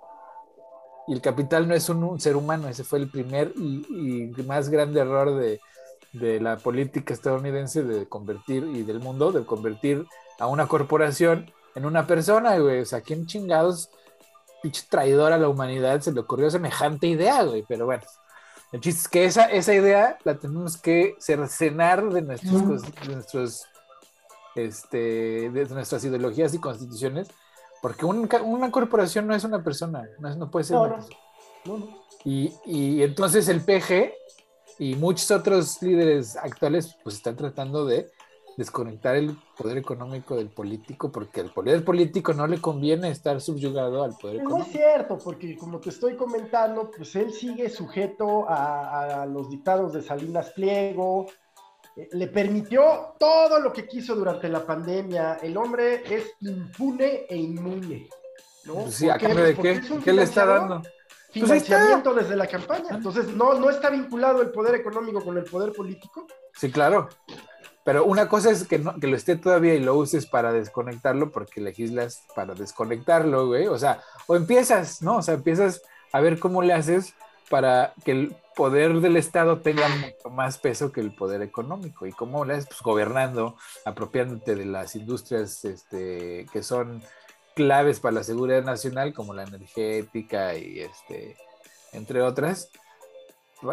B: Y el capital no es un, ser humano, ese fue el primer y más grande error de, de la política estadounidense de convertir y del mundo de convertir a una corporación en una persona, güey. O sea, ¿quién chingados, pinche traidor a la humanidad, se le ocurrió semejante idea, güey? Pero bueno, el chiste es que esa, esa idea la tenemos que cercenar de nuestros, de nuestros este, de nuestras ideologías y constituciones, porque una corporación no es una persona, no, puede ser una persona. Y, y entonces el PG y muchos otros líderes actuales pues están tratando de desconectar el poder económico del político porque al poder político no le conviene estar subyugado al poder económico.
A: No es cierto, porque como te estoy comentando, pues él sigue sujeto a, los dictados de Salinas Pliego, eh, le permitió todo lo que quiso durante la pandemia, el hombre es impune e inmune. ¿no?
B: Sí, ¿a cambio de qué? ¿Qué le está dando?
A: Pues financiamiento desde la campaña. Entonces, ¿no, ¿no está vinculado el poder económico con el poder político?
B: Sí, claro. Pero una cosa es que, no, que lo esté todavía y lo uses para desconectarlo, porque legislas para desconectarlo, güey. O sea, o empiezas, ¿no? O sea, empiezas a ver cómo le haces para que el poder del Estado tenga mucho más peso que el poder económico. ¿Y cómo le haces? Pues gobernando, apropiándote de las industrias este, que son claves para la seguridad nacional, como la energética y este, entre otras.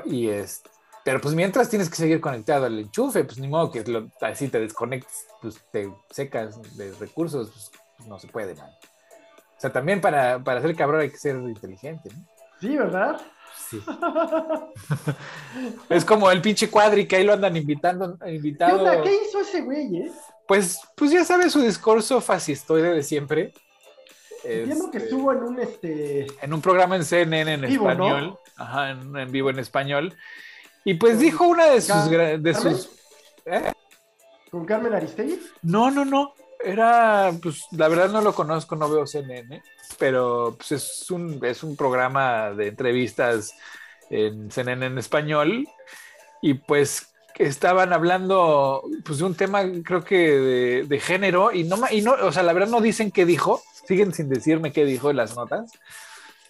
B: Y es, pero pues mientras tienes que seguir conectado al enchufe, pues ni modo que así te desconectes, pues te secas de recursos, pues, pues no se puede, man. O sea, también para, para ser cabrón hay que ser inteligente, ¿no?
A: Sí, ¿verdad?
B: Sí. es como el pinche cuadri que ahí lo andan invitando, invitado.
A: ¿Qué, ¿Qué hizo ese güey, eh?
B: Pues, pues ya sabes su discurso fascistoide de siempre.
A: Entiendo que este, estuvo en un este
B: en un programa en CNN en español, ajá, en, vivo en español. Y pues dijo una de sus de sus
A: ¿eh? ¿Con Carmen Aristegui?
B: No, no, no. Era, pues, la verdad no lo conozco, no veo CNN, pero pues es un, es un programa de entrevistas en CNN en español. Y pues estaban hablando pues de un tema creo que de, de, género y no y no o sea la verdad no dicen qué dijo siguen sin decirme qué dijo en las notas,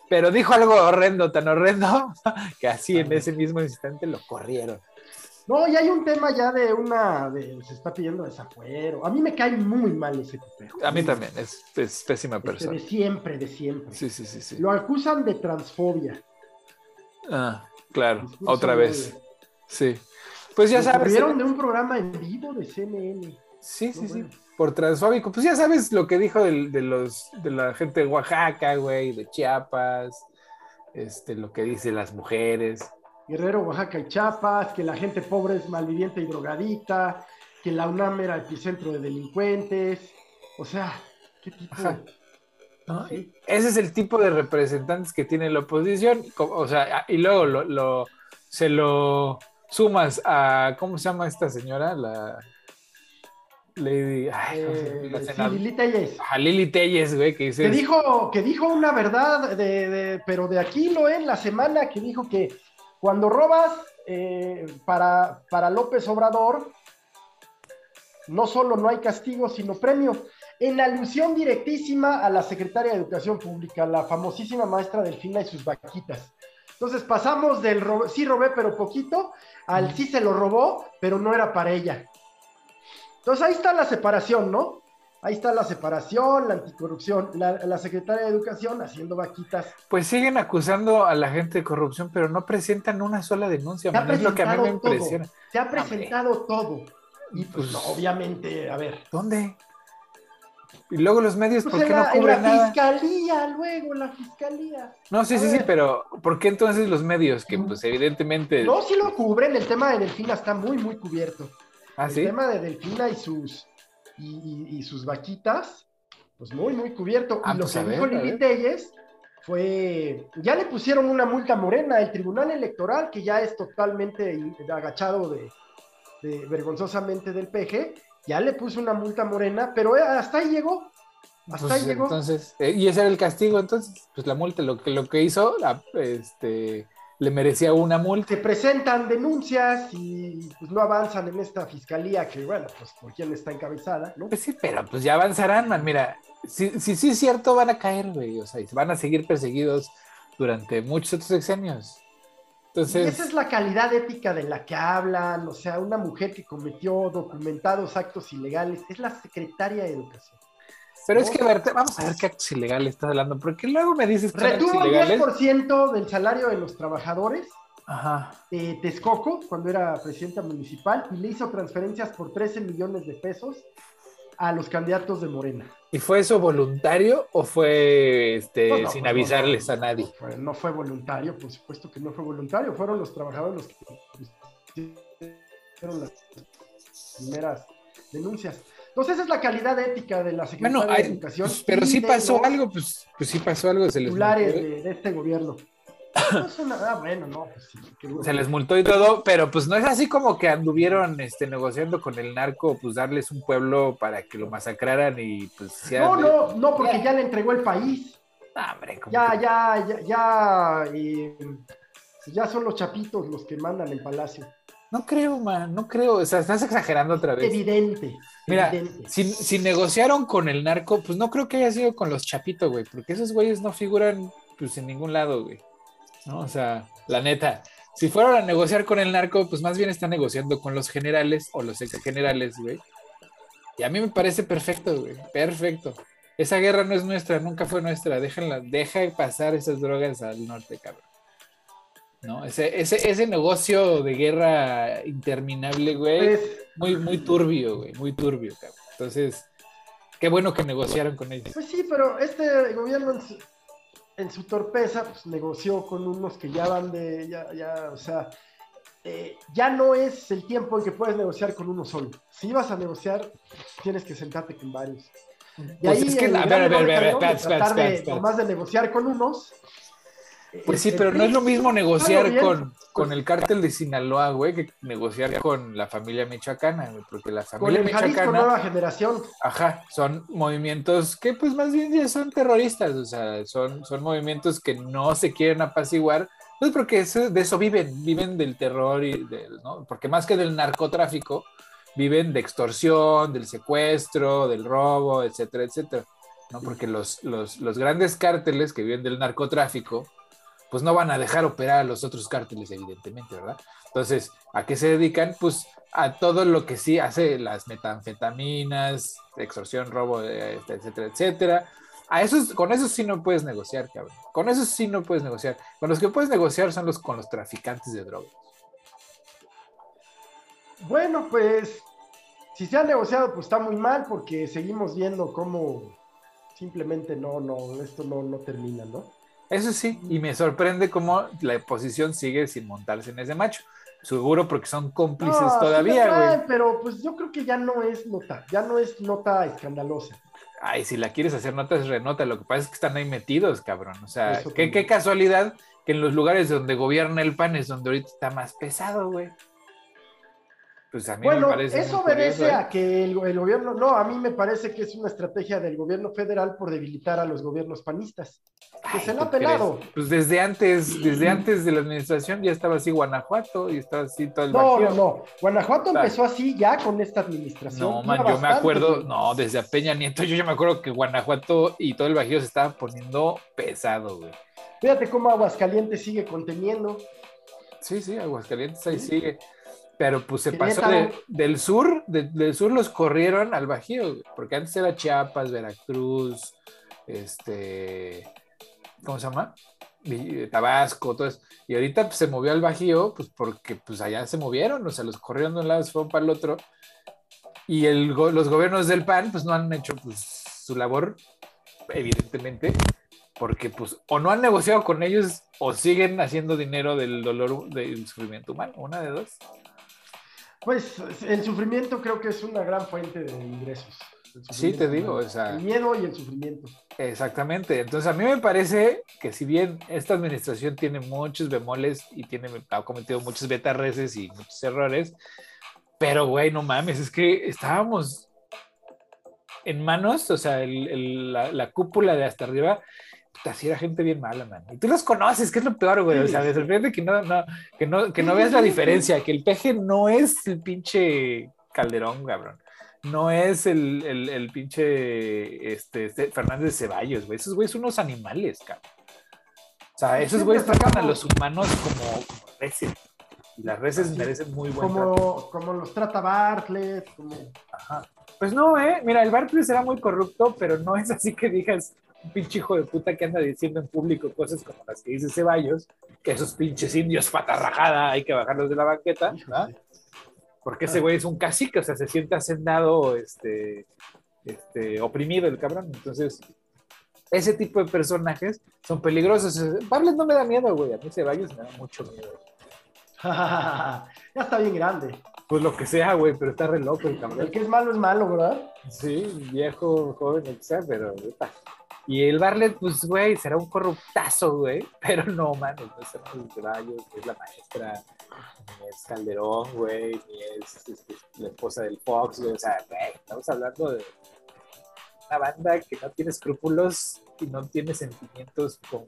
B: pero dijo algo horrendo, tan horrendo, que así en ese mismo instante lo corrieron.
A: No, y hay un tema ya de una, se está pidiendo desafuero. A mí me cae muy mal ese cotejo.
B: A mí también, es, pésima este, persona.
A: de siempre, de siempre.
B: Sí, sí, sí, sí.
A: Lo acusan de transfobia.
B: Ah, claro, otra vez. Sí. Pues ya sabes.
A: Vieron de un programa en vivo de CNN.
B: Sí, sí, sí por transfóbico. Pues ya sabes lo que dijo de, los, de la gente de Oaxaca, güey, de Chiapas, este, lo que dicen las mujeres.
A: Guerrero, Oaxaca y Chiapas, que la gente pobre es malviviente y drogadita, que la UNAM era epicentro de delincuentes. O sea, ¿qué tipo
B: Ese es el tipo de representantes que tiene la oposición. O sea, y luego lo, se lo sumas a, ¿cómo se llama esta señora? La Lady.
A: Eh, Lili Telles.
B: A Lili Telles, güey, que dice.
A: Que dijo, que dijo una verdad, de, pero de aquí lo en la semana, que dijo que cuando robas eh, para, para López Obrador, no solo no hay castigo, sino premio. En alusión directísima a la secretaria de Educación Pública, la famosísima maestra Delfina y sus vaquitas. Entonces pasamos del sí robé, pero poquito, al sí se lo robó, pero no era para ella. Entonces ahí está la separación, ¿no? Ahí está la separación, la anticorrupción, la, secretaria de Educación haciendo vaquitas.
B: Pues siguen acusando a la gente de corrupción, pero no presentan una sola denuncia.
A: Se es lo que a mí me impresiona. Se ha presentado todo. Y pues, pues obviamente, a ver.
B: ¿Dónde? Y luego los medios,
A: pues
B: ¿por qué no cubren nada?
A: La fiscalía, luego la fiscalía.
B: No, sí, sí, sí, pero ¿por qué entonces los medios? Que pues evidentemente.
A: No, sí lo cubren, el tema de Delfina está muy, muy cubierto.
B: ¿Ah,
A: el tema de Delfina y sus, y, sus vaquitas, pues muy, muy cubierto. y ah, lo pues que dijo Lili Telles fue, ya le pusieron una multa morena, el Tribunal Electoral, que ya es totalmente agachado de, vergonzosamente del PG, ya le puso una multa morena, pero hasta ahí llegó. Hasta
B: pues
A: ahí llegó.
B: Entonces, eh, y ese era el castigo, entonces, pues la multa, lo que, lo que hizo, este, le merecía una multa.
A: Se presentan denuncias y pues no avanzan en esta fiscalía que, bueno, pues por quién está encabezada, ¿no?
B: Pues sí, pero pues ya avanzarán, man. Mira, si sí si, es cierto, van a caer, güey. O sea, van a seguir perseguidos durante muchos otros sexenios. Entonces...
A: esa es la calidad ética de la que hablan, o sea, una mujer que cometió documentados actos ilegales, es la secretaria de Educación.
B: Pero es que, a ver, vamos a ver qué actos ilegales estás hablando, porque luego me dices que
A: Retuvo el 10% del salario de los trabajadores de Texcoco, cuando era presidenta municipal, y le hizo transferencias por 13 millones de pesos a los candidatos de Morena.
B: ¿Y fue eso voluntario o fue este, sin avisarles a nadie?
A: No fue voluntario, por supuesto que no fue voluntario, fueron los trabajadores los que hicieron las primeras denuncias. Entonces esa es la calidad ética de la Secretaría de Educación.
B: Pues, pero sí pasó algo, pues, pues sí pasó algo.
A: Se les de, de este gobierno. No ah, bueno, no,
B: pues Se les multó y todo, pero pues no es así como que anduvieron este, negociando con el narco, pues darles un pueblo para que lo masacraran y pues...
A: no, no, no, porque ya le entregó el país.
B: Ah, hombre,
A: ya, ya, ya, ya, ya son los chapitos los que mandan el palacio.
B: No creo, man, no creo. O sea, estás exagerando otra vez.
A: Evidente.
B: Mira, Si, negociaron con el narco, pues no creo que haya sido con los chapitos, güey, porque esos güeyes no figuran pues en ningún lado, güey. ¿no? O sea, la neta, si fueron a negociar con el narco, pues más bien están negociando con los generales o los ex generales, güey. Y a mí me parece perfecto, güey, perfecto. Esa guerra no es nuestra, nunca fue nuestra. Déjenla, deja pasar esas drogas al norte, cabrón. ¿No? Ese, ese, ese negocio de guerra interminable, güey, pues, muy, muy turbio, güey, muy turbio, cabrón. Entonces, qué bueno que negociaron con ellos.
A: Pues sí, pero este gobierno en su torpeza, pues negoció con unos que ya van de, ya, ya, o sea, eh, ya no es el tiempo en que puedes negociar con uno solo. Si vas a negociar, tienes que sentarte con varios. Y pues ahí, es que, a ver, a ver, a ver, a ver, más de negociar con unos,
B: pues sí, pero no es lo mismo negociar con, con el cártel de Sinaloa, güey, que negociar con la familia michoacana, güey, porque la familia con el michoacana.
A: nueva generación.
B: Ajá, son movimientos que, pues, más bien ya son terroristas, o sea, son, son movimientos que no se quieren apaciguar, pues porque de eso viven, viven del terror y del, ¿no? Porque más que del narcotráfico, viven de extorsión, del secuestro, del robo, etcétera, etcétera. ¿no? Porque los, los, los grandes cárteles que viven del narcotráfico, pues no van a dejar operar a los otros cárteles, evidentemente, ¿verdad? Entonces, ¿a qué se dedican? Pues a todo lo que sí hace las metanfetaminas, extorsión, robo, este, etcétera, etcétera. A esos, con eso sí no puedes negociar, cabrón. Con eso sí no puedes negociar. Con los que puedes negociar son los con los traficantes de drogas.
A: Bueno, pues si se ha negociado, pues está muy mal porque seguimos viendo cómo simplemente no, no, esto no, no termina, ¿no?
B: Eso sí, y me sorprende cómo la oposición sigue sin montarse en ese macho. Seguro porque son cómplices
A: No,
B: todavía, güey.
A: Pero pues yo creo que ya no es nota, ya no es nota escandalosa.
B: Ay, si la quieres hacer nota, es renota. Lo que pasa es que están ahí metidos, cabrón. O sea, qué, qué casualidad que en los lugares donde gobierna el PAN es donde ahorita está más pesado, güey. Pues a mí
A: Bueno,
B: me parece.
A: eso obedece
B: curioso, ¿eh?
A: a que el, el gobierno, no, a mí me parece que es una estrategia del gobierno federal por debilitar a los gobiernos panistas. Que
B: Ay,
A: se la ha pelado.
B: Pues desde antes, desde antes de la administración ya estaba así Guanajuato y estaba así todo el
A: No,
B: Bajío.
A: no, no. Guanajuato
B: Claro.
A: empezó así ya con esta administración.
B: No, man, yo me acuerdo, no, desde a Peña Nieto, yo ya me acuerdo que Guanajuato y todo el Bajío se estaba poniendo pesado, güey.
A: Fíjate cómo Aguascalientes sigue conteniendo.
B: Sí, sí, Aguascalientes ahí sigue. Pero pues se pasó de- del sur, de- del sur los corrieron al Bajío, porque antes era Chiapas, Veracruz, este, ¿cómo se llama? Tabasco, todo eso. Y ahorita pues, se movió al Bajío, pues porque pues allá se movieron, o sea, los corrieron de un lado, se fueron para el otro. Y el, los gobiernos del PAN pues no han hecho pues su labor, evidentemente, porque pues o no han negociado con ellos o siguen haciendo dinero del dolor, del sufrimiento humano, una de dos.
A: Pues el sufrimiento creo que es una gran fuente de ingresos.
B: Sí, te digo,
A: humano.
B: o sea-
A: El miedo y el sufrimiento.
B: Exactamente. Entonces, a mí me parece que si bien esta administración tiene muchos bemoles y tiene, ha cometido muchos betarreces y muchos errores, pero, güey, no mames, es que estábamos en manos, o sea, el- el- la, la cúpula de hasta arriba, puta, sí era gente bien mala, man. Y tú los conoces, que es lo peor, güey. O sea, me sorprende que no, no, que no, que no veas la diferencia, que el peje no es el pinche Calderón, cabrón. No es el, el, el pinche este, este Fernández Ceballos, güey. Esos güeyes son unos animales, cabrón. O sea, esos güeyes tratan a los humanos como, como reses. Y las reses
A: Así,
B: merecen muy buen trato.
A: Como, como los trata Bartlett, como...
B: Ajá. Pues no, ¿eh? Mira, el Barclays era muy corrupto, pero no es así que digas un pinche hijo de puta que anda diciendo en público cosas como las que dice Ceballos, que esos pinches indios patarrajada hay que bajarlos de la banqueta. Porque ese güey es un cacique, o sea, se siente hacendado, este, este, oprimido el cabrón. Entonces, ese tipo de personajes son peligrosos. Bartlett no me da miedo, güey. A mí Ceballos me da mucho miedo.
A: ya está bien grande.
B: Pues lo que sea, güey, pero está re loco el cabrón.
A: El que es malo es malo, ¿verdad?
B: Sí, viejo, joven, lo que sea, pero. Y el Barlet, pues, güey, será un corruptazo, güey. Pero no, mames, no es Hernández Ceballos, ni es la maestra, ni es Calderón, güey, ni es este, la esposa del Fox, güey. O sea, güey, estamos hablando de una banda que no tiene escrúpulos y no tiene sentimientos con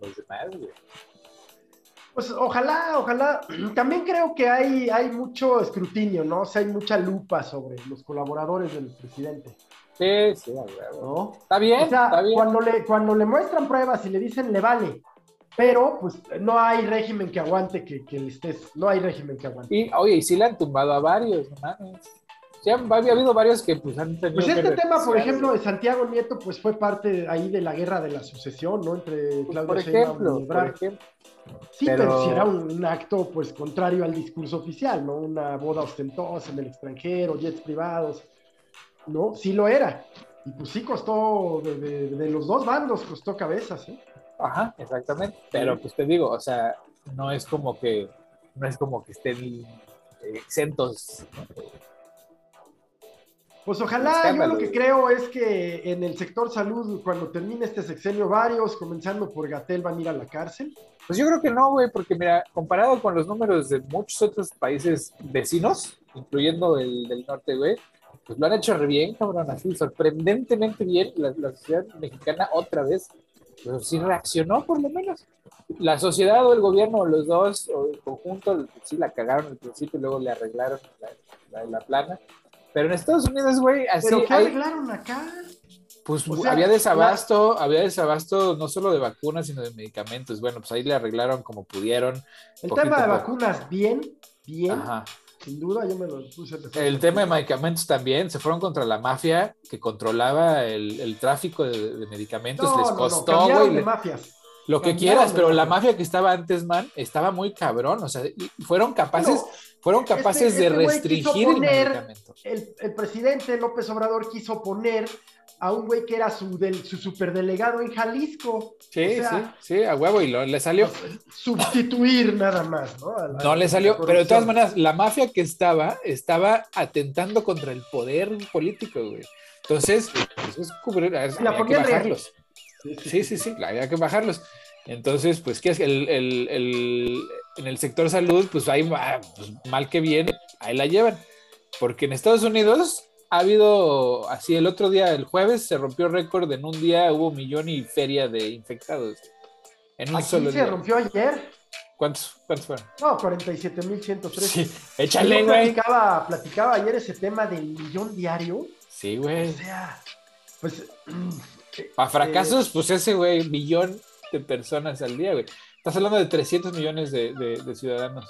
B: los demás, güey.
A: Pues ojalá, ojalá. También creo que hay, hay mucho escrutinio, ¿no? O sea, hay mucha lupa sobre los colaboradores del presidente,
B: Sí.
A: ¿no?
B: Está bien,
A: O sea,
B: está bien.
A: cuando le, cuando le muestran pruebas y le dicen le vale, pero pues no hay régimen que aguante que, que le estés, no hay régimen que aguante.
B: Y, oye, y sí le han tumbado a varios, no mames. Han- había habido varios que pues han tenido
A: Pues
B: que
A: este tema, por ejemplo, de Santiago Nieto, pues fue parte ahí de la guerra de la sucesión, ¿no? Entre
B: Pues,
A: Claudio
B: por ejemplo,
A: y
B: por ejemplo.
A: Sí,
B: pero-
A: pero, sí era un, un acto, pues, contrario al discurso oficial, ¿no? Una boda ostentosa en el extranjero, jets privados, ¿no? Sí lo era. Y pues sí costó, de, de- de los dos bandos costó cabezas, ¿eh?
B: Ajá, exactamente. Pero pues te digo, o sea, no es como que, no es como que estén exentos.
A: Pues ojalá, yo lo que creo es que en el sector salud, cuando termine este sexenio, varios, comenzando por Gatel, van a ir a la cárcel.
B: Pues yo creo que no, güey, porque mira, comparado con los números de muchos otros países vecinos, incluyendo el del norte, güey, pues lo han hecho re bien, cabrón, así, sorprendentemente bien. La, la sociedad mexicana otra vez, pues sí reaccionó por lo menos. La sociedad o el gobierno, o los dos, o el conjunto, sí la cagaron al principio y luego le arreglaron la, la- la plana. Pero en Estados Unidos, güey, así
A: Pero ¿qué
B: hay-
A: arreglaron acá?
B: pues
A: O sea,
B: había desabasto, había desabasto no solo de vacunas, sino de medicamentos. Bueno, pues ahí le arreglaron como pudieron.
A: El tema de vacunas, bien, bien,
B: Ajá.
A: Sin duda, yo me lo puse.
B: El tema de medicamentos también, se fueron contra la mafia que controlaba el, el tráfico de, de medicamentos,
A: No,
B: les
A: no, no,
B: costó,
A: de mafias.
B: Lo que quieras, pero la mafia que estaba antes, man, estaba muy cabrón. O sea, fueron capaces, fueron este, capaces de este restringir el medicamento.
A: El, presidente López Obrador quiso poner a un güey que era su, del, su superdelegado en Jalisco.
B: Sí, sí, sí, a huevo, y le salió.
A: Sustituir nada más, ¿no?
B: no le salió, pero de todas maneras, la mafia que estaba, estaba atentando contra el poder político, güey. Entonces, pues, es cubrir, había que bajarlos. Sí, sí, sí, había que bajarlos. Entonces, pues, ¿qué es? El, el, en el sector salud, pues ahí, pues, mal que bien, ahí la llevan. Porque en Estados Unidos ha habido, así el otro día, el jueves, se rompió récord, en un día hubo millón y feria de infectados.
A: En un solo se rompió ayer.
B: ¿Cuántos, ¿Cuántos fueron?
A: No, 47.103. Sí,
B: échale, güey.
A: Platicaba, platicaba ayer ese tema del millón diario.
B: Sí, güey.
A: O sea, pues.
B: Para fracasos, pues ese, güey, millón de personas al día, güey. Estás hablando de 300 millones de, ciudadanos.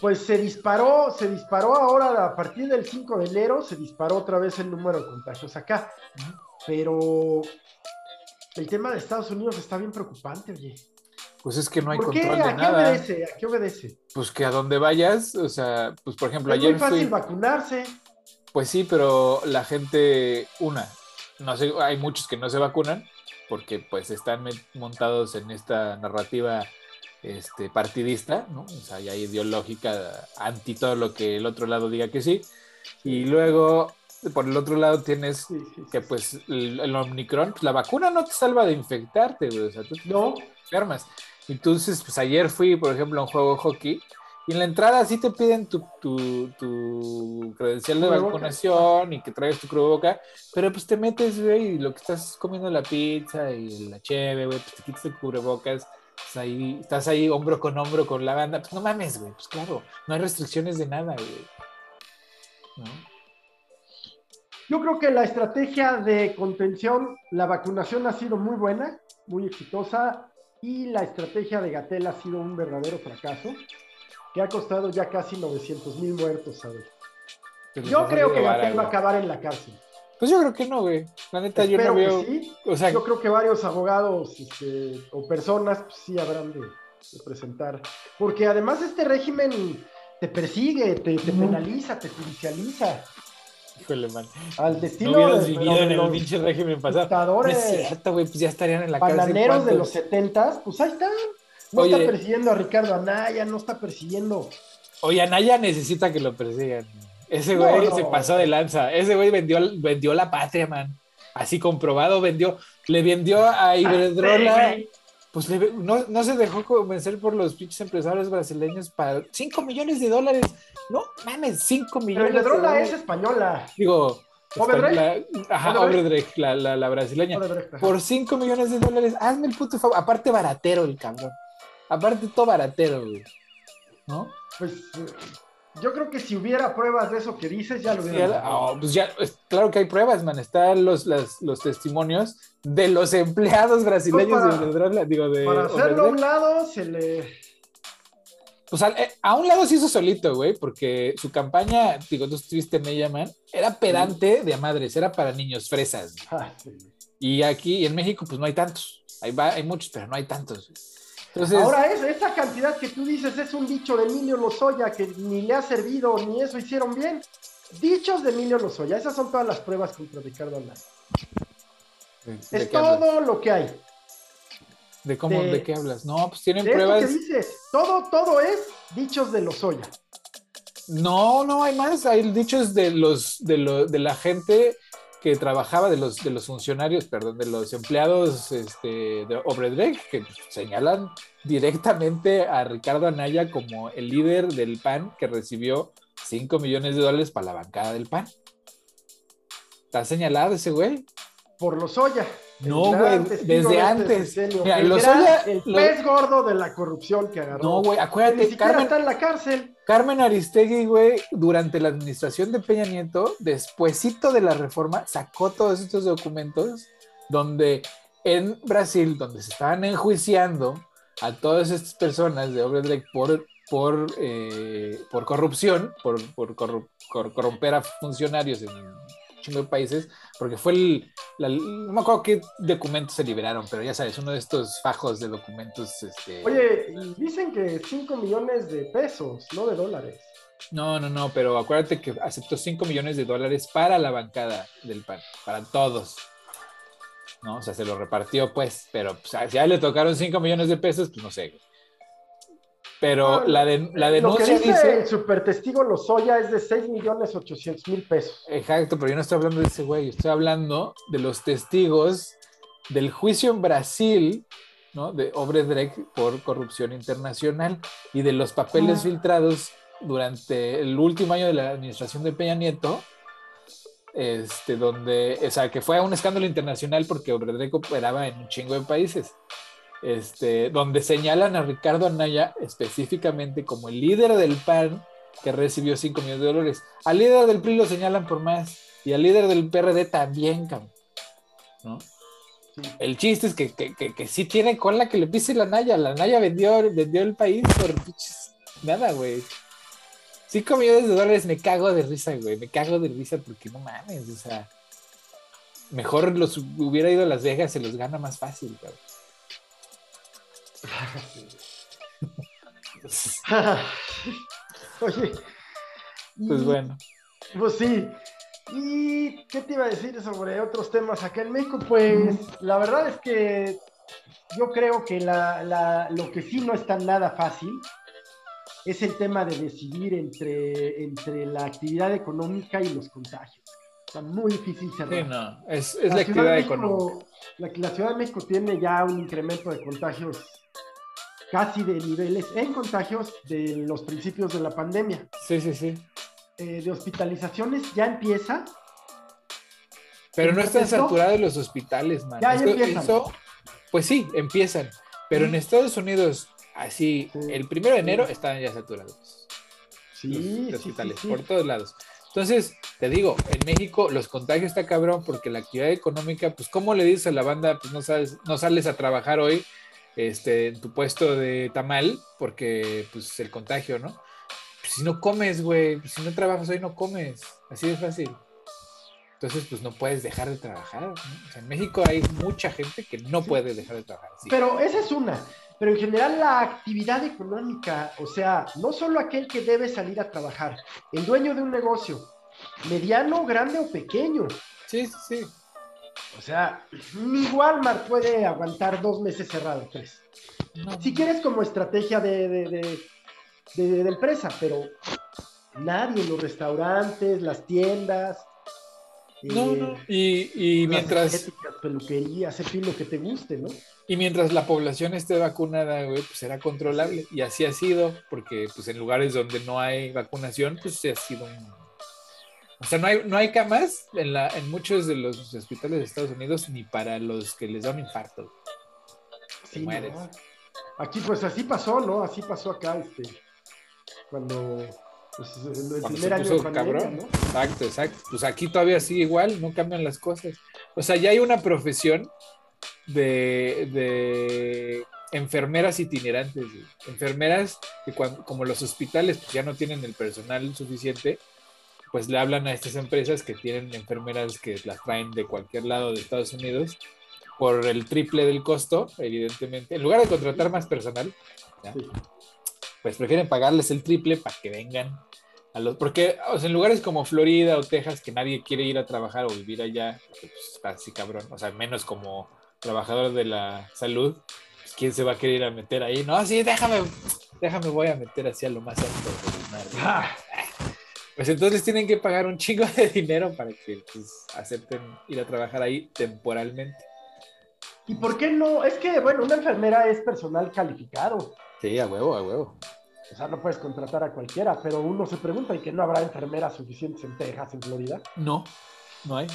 A: Pues se disparó, se disparó ahora a partir del 5 de enero, se disparó otra vez el número de contagios acá. Pero el tema de Estados Unidos está bien preocupante, oye.
B: Pues es que no hay control de nada.
A: ¿A qué obedece? ¿A qué obedece?
B: Pues que a donde vayas, o sea, pues por ejemplo,
A: es
B: ayer.
A: Es muy fácil vacunarse.
B: Pues sí, pero la gente, una, no sé, hay muchos que no se vacunan porque pues están montados en esta narrativa este, partidista, ¿no? O sea, ya ideológica anti todo lo que el otro lado diga que sí. Y luego, por el otro lado, tienes que pues el, Omicron, pues la vacuna no te salva de infectarte, güey. O sea, tú no enfermas. Entonces, pues ayer fui, por ejemplo, a un juego de hockey y en la entrada sí te piden tu, tu, tu credencial de vacunación y que traigas tu boca, pero pues te metes, güey, y lo que estás comiendo la pizza y la cheve, güey, pues te quitas el cubrebocas, estás ahí, estás ahí hombro con hombro con la banda, pues no mames, güey, pues claro, no hay restricciones de nada, güey.
A: Yo creo que la estrategia de contención, la vacunación ha sido muy buena, muy exitosa, y la estrategia de Gatel ha sido un verdadero fracaso que ha costado ya casi 900 mil muertos, ¿sabes? Yo creo que Gatel va a acabar en la cárcel.
B: Pues yo creo que no, güey. La neta, yo no veo. Sí.
A: O sea, yo creo que varios abogados este, o personas pues, sí habrán de, presentar. Porque además este régimen te persigue, te, penaliza, te judicializa.
B: Híjole, man.
A: Al destino
B: no de, vivido en el pinche régimen pasado. No es cierto, güey, pues ya estarían en la
A: cárcel. Bananeros de los 70, pues ahí están. No está persiguiendo a Ricardo Anaya, no está persiguiendo.
B: Oye, Anaya necesita que lo persigan. Ese güey se pasó de lanza. Ese güey vendió, vendió la patria, man. Así comprobado, vendió, le vendió a ah, Iberdrola. Pues no, se dejó convencer por los pinches empresarios brasileños para 5 millones de dólares. No mames, 5 millones.
A: Pero Iberdrola es española.
B: Digo, la, ajá, Obredrecht, la, la, la, brasileña. por 5 millones de dólares, hazme el puto favor. Aparte, baratero el cabrón. Aparte, todo baratero, güey. ¿No?
A: Pues yo creo que si hubiera pruebas de eso que dices, ya lo hubiera.
B: Oh, pues ya, claro que hay pruebas, man. Están los, los testimonios de los empleados brasileños
A: pues para, de digo, de Para hacerlo a un lado, se le.
B: Pues eh, a, un lado se hizo solito, güey, porque su campaña, digo, tú estuviste en ella, man, era pedante de madres, era para niños fresas. Ah, y aquí en México, pues no hay tantos. Hay, hay muchos, pero no hay tantos.
A: Ahora, es, esa cantidad que tú dices es un dicho de Emilio Lozoya que ni le ha servido ni eso hicieron bien. Dichos de Emilio Lozoya, esas son todas las pruebas contra Ricardo Anaya. Es todo lo que hay.
B: ¿De cómo, de, qué hablas? No, pues tienen pruebas.
A: Que dice, todo, todo es dichos de Lozoya.
B: No, no hay más. Hay dichos de los, de, lo, de la gente que trabajaba de los, de los funcionarios, perdón, de los empleados este, de Obredrecht, que señalan directamente a Ricardo Anaya como el líder del PAN que recibió 5 millones de dólares para la bancada del PAN. ¿Está señalado ese güey?
A: Por los Oya.
B: No, güey, desde antes.
A: Mira, el, el pez gordo de la corrupción que agarró.
B: No, güey, acuérdate.
A: Ni Carmen, está en la cárcel.
B: Carmen Aristegui, güey, durante la administración de Peña Nieto, despuesito de la reforma, sacó todos estos documentos donde en Brasil, donde se estaban enjuiciando a todas estas personas de Obrador por, por, eh, por corrupción, por, por corromper a funcionarios en chingo de países, porque fue el no me acuerdo qué documentos se liberaron, pero ya sabes, uno de estos fajos de documentos. Este...
A: Oye, dicen que 5 millones de pesos, no de dólares.
B: No, no, no, pero acuérdate que aceptó 5 millones de dólares para la bancada del PAN, para todos. ¿No? O sea, se lo repartió, pues, pero pues, si a él le tocaron 5 millones de pesos, pues no sé. Pero la, de, la denuncia
A: lo que dice, el supertestigo Lozoya es de 6 millones 800 mil pesos.
B: Exacto, pero yo no estoy hablando de ese güey, estoy hablando de los testigos del juicio en Brasil, ¿no? De Obredrek por corrupción internacional y de los papeles ah. filtrados durante el último año de la administración de Peña Nieto, este, donde, o sea, que fue un escándalo internacional porque Obredrek operaba en un chingo de países este, donde señalan a Ricardo Anaya específicamente como el líder del PAN que recibió 5 millones de dólares. Al líder del PRI lo señalan por más y al líder del PRD también, ¿no? El chiste es que, que, que, sí tiene cola que le pise la Naya. La Naya vendió, vendió el país por nada, güey. 5 millones de dólares me cago de risa, güey. Me cago de risa porque no mames, o sea. Mejor los hubiera ido a Las Vegas, se los gana más fácil, cabrón.
A: Oye.
B: Pues bueno.
A: Pues sí. ¿Y qué te iba a decir sobre otros temas acá en México? Pues la verdad es que yo creo que lo que sí no está nada fácil es el tema de decidir entre, entre la actividad económica y los contagios. Está muy difícil cerrar.
B: Sí, no, es, la, actividad económica.
A: la, Ciudad de México tiene ya un incremento de contagios casi de niveles en contagios de los principios de la pandemia.
B: Sí, sí, sí.
A: Eh, de hospitalizaciones ya empieza.
B: Pero no están saturados los hospitales, man.
A: Ya, empiezan.
B: pues sí, empiezan. Pero en Estados Unidos, así, el primero de enero están ya saturados.
A: Sí,
B: los hospitales, por todos lados. Entonces, te digo, en México los contagios está cabrón porque la actividad económica, pues, ¿cómo le dices a la banda? Pues no, sabes, no sales a trabajar hoy este, en tu puesto de tamal, porque pues el contagio, ¿no? Pues, si no comes, güey, si no trabajas hoy no comes, así de fácil. Entonces, pues no puedes dejar de trabajar. O sea, en México hay mucha gente que no puede dejar de trabajar.
A: Pero esa es una. Pero en general la actividad económica, o sea, no solo aquel que debe salir a trabajar, el dueño de un negocio, mediano, grande o pequeño.
B: Sí, sí, sí.
A: O sea, ni Walmart puede aguantar dos meses cerrado, tres. Si quieres como estrategia de, empresa, pero nadie, los restaurantes, las tiendas.
B: No, no. Eh, y, mientras.
A: Peluquerías, en lo que te guste, ¿no?
B: Y mientras la población esté vacunada, güey, pues será controlable. Y así ha sido, porque pues en lugares donde no hay vacunación, pues se ha sido un o sea, no hay, no hay camas en, la, en muchos de los hospitales de Estados Unidos ni para los que les da un infarto.
A: Sí, mueres. Aquí, pues así pasó, ¿no? Así pasó acá, este. Cuando. Pues, el, primer año de cabrón. ¿no?
B: Exacto, exacto. Pues aquí todavía sigue igual, no cambian las cosas. O sea, ya hay una profesión de, de enfermeras itinerantes, enfermeras que cuando, como los hospitales pues ya no tienen el personal suficiente, pues le hablan a estas empresas que tienen enfermeras que las traen de cualquier lado de Estados Unidos por el triple del costo, evidentemente. En lugar de contratar más personal, pues prefieren pagarles el triple para que vengan a los... Porque en lugares como Florida o Texas, que nadie quiere ir a trabajar o vivir allá, pues así cabrón, o sea, menos como trabajador de la salud, pues, ¿quién se va a querer ir a meter ahí? No, sí, déjame, déjame, voy a meter así a lo más alto. Pues entonces tienen que pagar un chingo de dinero para que pues, acepten ir a trabajar ahí temporalmente.
A: ¿Y por qué no? Es que, bueno, una enfermera es personal calificado.
B: Sí, a huevo, a huevo.
A: O sea, no puedes contratar a cualquiera, pero uno se pregunta, ¿y que no habrá enfermeras suficientes en Texas, en Florida?
B: No, no hay.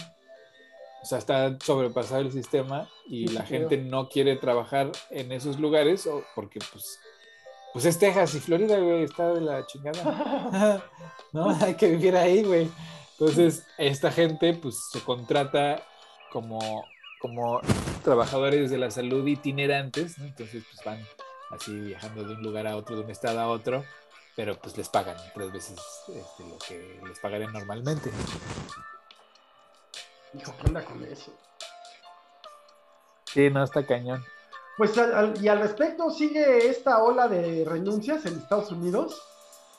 B: O sea, está sobrepasado el sistema y la gente no quiere trabajar en esos lugares porque, pues, pues es Texas y Florida, güey, está de la chingada. no, hay que vivir ahí, güey. Entonces, esta gente, pues, se contrata como, como trabajadores de la salud itinerantes, ¿no? Entonces, pues, van así viajando de un lugar a otro, de un estado a otro, pero pues les pagan tres veces este, lo que les pagarían normalmente.
A: Hijo, ¿qué onda con eso?
B: Sí, no, está cañón.
A: Pues y al respecto, ¿sigue esta ola de renuncias en Estados Unidos?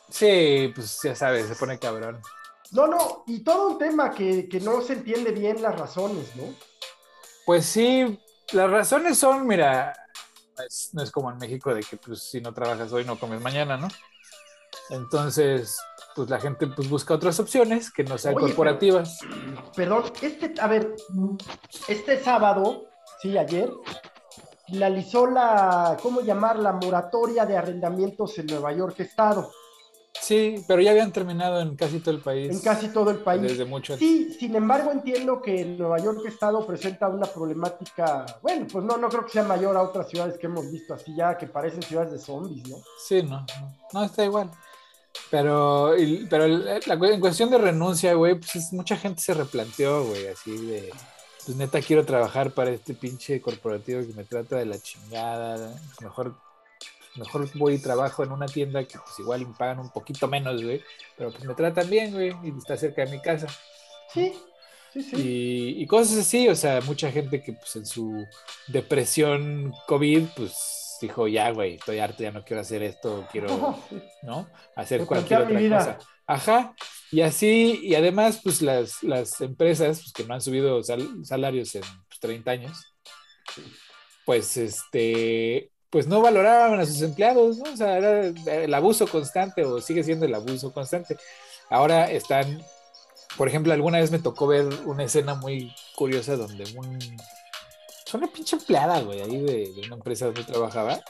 B: Sí, pues ya sabes, se pone cabrón.
A: No, no, y todo un tema que, no se entiende bien las razones, ¿no?
B: Pues sí, las razones son, mira, no es como en México de que pues si no trabajas hoy no comes mañana, ¿no? Entonces, pues la gente pues busca otras opciones que no sean corporativas.
A: perdón, este, a ver, este sábado, sí, ayer, finalizó la, ¿cómo llamar? La moratoria de arrendamientos en Nueva York Estado.
B: Sí, pero ya habían terminado en casi todo el país.
A: En casi todo el país.
B: Desde mucho.
A: Sí, sin embargo entiendo que Nueva York Estado presenta una problemática, bueno, pues no, no creo que sea mayor a otras ciudades que hemos visto así ya, que parecen ciudades de zombies, ¿no?
B: Sí, no, no, está igual. Pero, pero la, en cuestión de renuncia, güey, pues mucha gente se replanteó, güey, así de, pues neta quiero trabajar para este pinche corporativo que me trata de la chingada, mejor mejor voy y trabajo en una tienda que pues igual me pagan un poquito menos, güey, pero pues me tratan bien, güey, y está cerca de mi casa.
A: Sí, sí, sí.
B: Y, cosas así, o sea, mucha gente que pues en su depresión COVID, pues dijo, ya, güey, estoy harto, ya no quiero hacer esto, quiero, ¿no? Hacer cualquier otra cosa. Ajá, y así, y además, pues las, las empresas pues, que no han subido salarios en 30 pues, años, pues este, pues no valoraban a sus empleados, ¿no? O sea, era el abuso constante o sigue siendo el abuso constante. Ahora están, por ejemplo, alguna vez me tocó ver una escena muy curiosa donde un, una pinche empleada, güey, ahí de, una empresa donde trabajaba,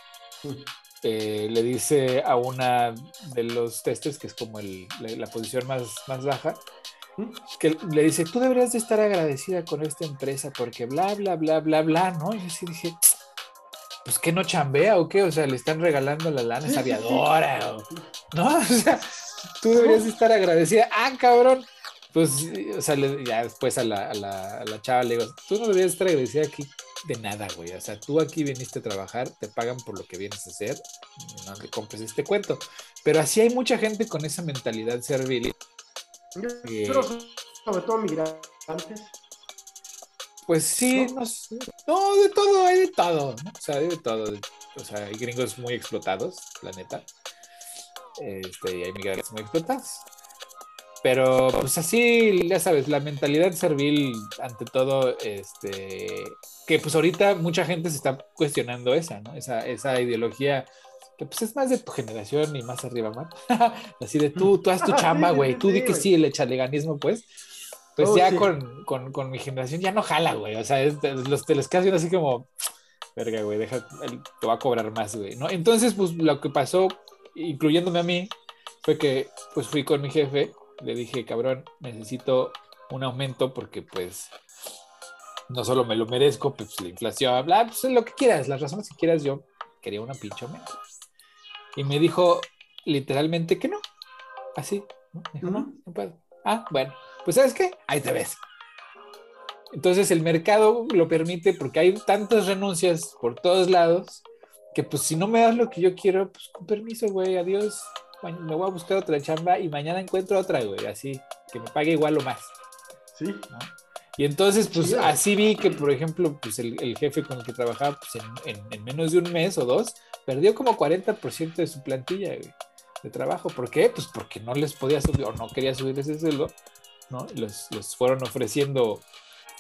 B: eh, le dice a una de los testes, que es como la, posición más, más baja, que le dice, tú deberías de estar agradecida con esta empresa porque bla, bla, bla, bla, bla, ¿no? Y así dije, pues que no chambea o qué, o sea, le están regalando la lana, es aviadora, o, ¿no? O sea, tú deberías estar agradecida. Ah, cabrón. Pues, o sea, ya después a la, a, la, a la, chava le digo, tú no deberías estar agradecida aquí de nada, güey. O sea, tú aquí viniste a trabajar, te pagan por lo que vienes a hacer, no le compres este cuento. Pero así hay mucha gente con esa mentalidad servil.
A: Pero sobre todo migrantes.
B: Pues sí, no, no, de todo, hay de todo, ¿no? O sea, hay de todo. O sea, hay gringos muy explotados, la neta. Este, y hay migrantes muy explotados. Pero, pues así, ya sabes, la mentalidad servil, ante todo, este, que pues ahorita mucha gente se está cuestionando esa, ¿no? Esa, esa ideología que pues es más de tu generación y más arriba, man. así de tú, tú haz tu chamba, güey, tú di que sí, el echaleganismo, pues pues oh, ya con, con, con, mi generación ya no jala, güey. O sea, los, te los quedas así como, verga, güey, deja, te va a cobrar más, güey, ¿no? Entonces, pues lo que pasó, incluyéndome a mí, fue que pues fui con mi jefe, le dije, cabrón, necesito un aumento porque pues no solo me lo merezco, pues la inflación, bla, pues lo que quieras, las razones que quieras, yo quería una pinche aumento. Y me dijo literalmente que no, así, ¿no? Dijo, no, no puedo. Ah, bueno pues ¿sabes qué? Ahí te ves. Entonces el mercado lo permite porque hay tantas renuncias por todos lados que pues si no me das lo que yo quiero, pues con permiso, güey, adiós. Me voy a buscar otra chamba y mañana encuentro otra, güey, así, que me pague igual o más.
A: Sí.
B: Y entonces, pues así vi que, por ejemplo, pues el, jefe con el que trabajaba, pues en, menos de un mes o dos, perdió como 40% de su plantilla, güey, de trabajo. ¿Por qué? Pues porque no les podía subir o no quería subir ese sueldo ¿no? Les, fueron ofreciendo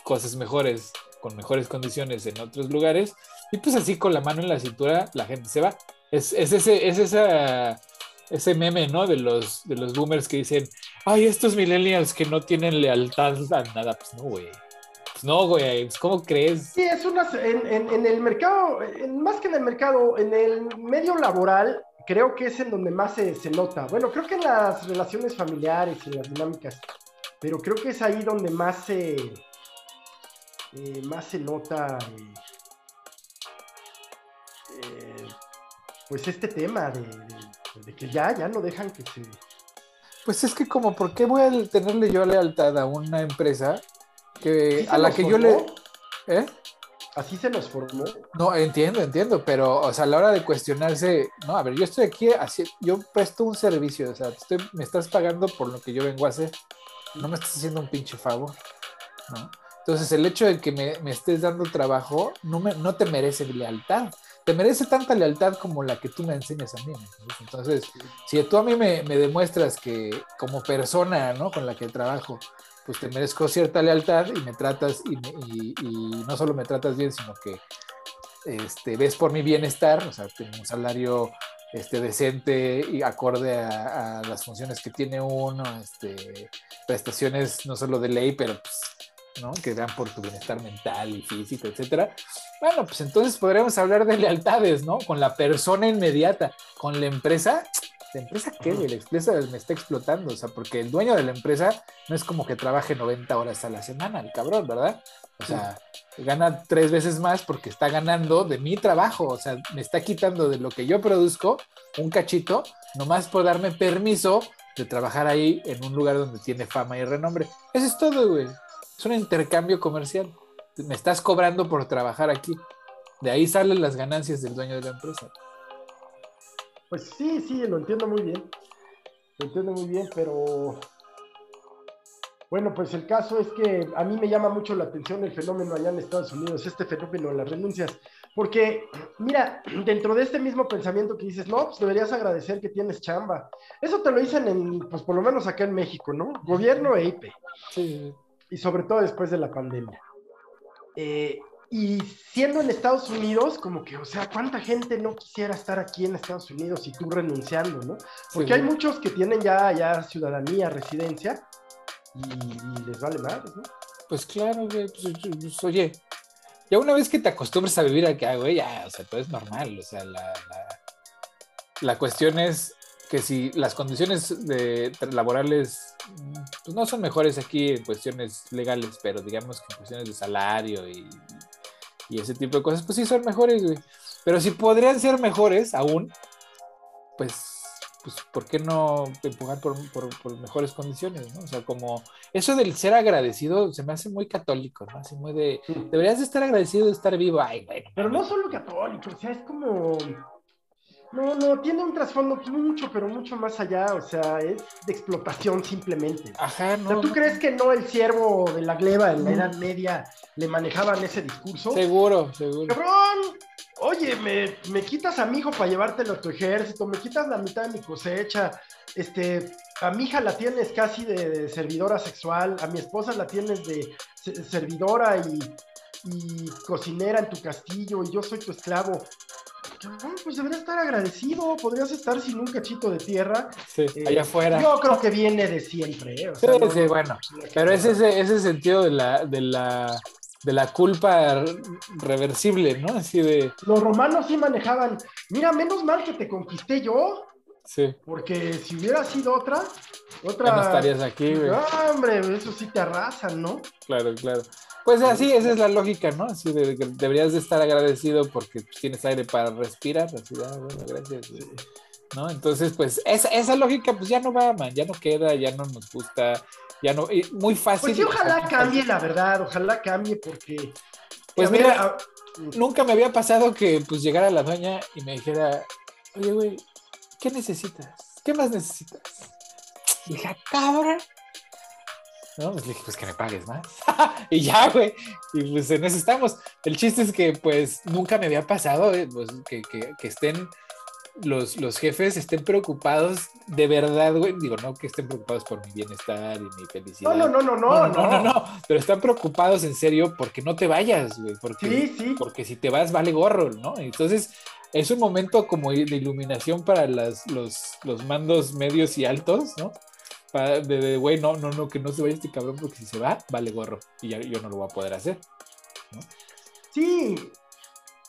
B: cosas mejores, con mejores condiciones en otros lugares, y pues así con la mano en la cintura la gente se va. Es, ese, es esa, ese meme, ¿no? De los, de los boomers que dicen, ay, estos millennials que no tienen lealtad a nada, pues no, güey. Pues no, güey, pues, ¿cómo crees?
A: Sí, es una, en, el mercado, más que en el mercado, en el medio laboral, creo que es en donde más se, se nota. Bueno, creo que en las relaciones familiares y las dinámicas pero creo que es ahí donde más se, eh, más se nota eh, eh, pues este tema de, que ya, ya no dejan que se...
B: Pues es que como, ¿por qué voy a tenerle yo lealtad a una empresa que a la que yo le...
A: ¿Eh? Así se nos formó.
B: No, entiendo, entiendo, pero, o sea, a la hora de cuestionarse, no, a ver, yo estoy aquí, así, yo presto un servicio, o sea, me estás pagando por lo que yo vengo a hacer no me estás haciendo un pinche favor, ¿no? Entonces, el hecho de que me, me estés dando trabajo no, me, no te merece lealtad. Te merece tanta lealtad como la que tú me enseñas a mí. Entonces, si tú a mí me, demuestras que como persona ¿no? con la que trabajo, pues te merezco cierta lealtad y me tratas, y, no solo me tratas bien, sino que este, ves por mi bienestar, o sea, tengo un salario este, decente y acorde a, a, las funciones que tiene uno, este, prestaciones no solo de ley, pero pues, ¿no? que dan por tu bienestar mental y físico, etcétera. Bueno, pues entonces podríamos hablar de lealtades, ¿no? Con la persona inmediata, con la empresa. ¿La empresa qué? La empresa me está explotando, o sea, porque el dueño de la empresa no es como que trabaje 90 horas a la semana, el cabrón, ¿verdad? O sea, gana tres veces más porque está ganando de mi trabajo, o sea, me está quitando de lo que yo produzco un cachito, nomás por darme permiso de trabajar ahí en un lugar donde tiene fama y renombre. Eso es todo, güey. Es un intercambio comercial. Me estás cobrando por trabajar aquí. De ahí salen las ganancias del dueño de la empresa.
A: Pues sí, sí, lo entiendo muy bien. Lo entiendo muy bien, pero bueno, pues el caso es que a mí me llama mucho la atención el fenómeno allá en Estados Unidos, este fenómeno de las renuncias, porque mira, dentro de este mismo pensamiento que dices, no, pues deberías agradecer que tienes chamba. Eso te lo dicen en, pues por lo menos acá en México, ¿no? Gobierno e IP. Sí. Y sobre todo después de la pandemia. Eh, y siendo en Estados Unidos, como que, o sea, ¿cuánta gente no quisiera estar aquí en Estados Unidos y tú renunciando, ¿no? Porque sí. hay muchos que tienen ya, ya ciudadanía, residencia, y, y, les vale más, ¿no?
B: Pues claro, güey, pues, pues, oye, ya una vez que te acostumbres a vivir acá, güey, ya, o sea, todo es normal, o sea, la, la, la cuestión es que si las condiciones de, laborales pues no son mejores aquí en cuestiones legales, pero digamos que en cuestiones de salario y, y ese tipo de cosas, pues sí son mejores, güey. Pero si podrían ser mejores aún, pues pues, ¿por qué no empujar por, por, por, mejores condiciones? ¿no? O sea, como eso del ser agradecido se me hace muy católico, ¿no? Así muy de, deberías de estar agradecido de estar vivo. Ay, bueno.
A: Pero no solo católico, o sea, es como... No, no, tiene un trasfondo mucho, pero mucho más allá, o sea, es de explotación simplemente.
B: Ajá, no.
A: O sea, ¿tú
B: no.
A: crees que no el siervo de la gleba en la Edad Media le manejaban ese discurso?
B: Seguro, seguro.
A: ¡Cabrón! Oye, me, me, quitas a mi hijo para llevártelo a tu ejército, me quitas la mitad de mi cosecha, este, a mi hija la tienes casi de, de servidora sexual, a mi esposa la tienes de servidora y, y, cocinera en tu castillo, y yo soy tu esclavo. Pues deberías estar agradecido, podrías estar sin un cachito de tierra.
B: Sí, eh, allá afuera.
A: Yo creo que viene de siempre, ¿eh? O
B: sea, sí, no, sí, bueno, pero es ese, ese sentido de la, de la de la culpa reversible, ¿no? Así de...
A: Los romanos sí manejaban, mira, menos mal que te conquisté yo.
B: Sí.
A: Porque si hubiera sido otra, otra...
B: Ya no estarías aquí, güey.
A: No, hombre, eso sí te arrasan, ¿no?
B: Claro, claro. Pues así, esa es la lógica, ¿no? Así de que deberías de estar agradecido porque tienes aire para respirar. Así, ah, bueno, gracias. ¿No? Entonces, pues esa, esa lógica pues ya no va, man, ya no queda, ya no nos gusta, ya no, muy fácil.
A: Pues sí, ojalá cambie, la verdad, ojalá cambie porque...
B: Pues mira, ver, a... nunca me había pasado que pues llegara la doña y me dijera, oye, güey, ¿qué necesitas? ¿Qué más necesitas? Y dije, cabra. No, pues le dije, pues que me pagues más. y ya, güey. Y pues en eso estamos. El chiste es que pues nunca me había pasado eh, pues, que, que, que estén los, los, jefes estén preocupados de verdad, güey. Digo, no que estén preocupados por mi bienestar y mi felicidad.
A: No, no, no, no,
B: no. No, no, no, no. Pero están preocupados en serio porque no te vayas, güey. Porque,
A: sí, sí.
B: porque si te vas, vale gorro, ¿no? Entonces, es un momento como de iluminación para las, los, los mandos medios y altos, ¿no? Para, de, güey, no, no, no, que no se vaya este cabrón porque si se va, vale gorro. Y ya, yo no lo voy a poder hacer, ¿no?
A: Sí,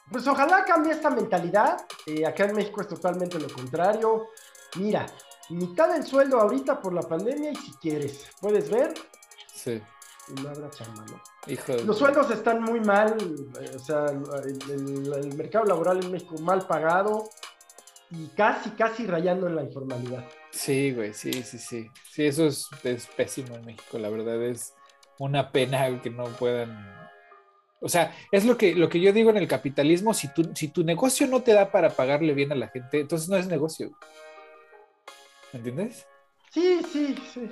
A: pues ojalá cambie esta mentalidad. Eh, acá en México es totalmente lo contrario. Mira, mitad del sueldo ahorita por la pandemia y si quieres, puedes ver.
B: Sí.
A: Y no habrá chamba, ¿no?
B: Hijo de
A: Los sueldos están muy mal, o sea, el, el, el, mercado laboral en México mal pagado y casi, casi rayando en la informalidad.
B: Sí, güey, sí, sí, sí. Sí, eso es, es pésimo en México, la verdad es una pena que no puedan o sea, es lo que, lo que yo digo en el capitalismo, si tu, si tu negocio no te da para pagarle bien a la gente, entonces no es negocio. ¿Me entiendes?
A: Sí, sí, sí.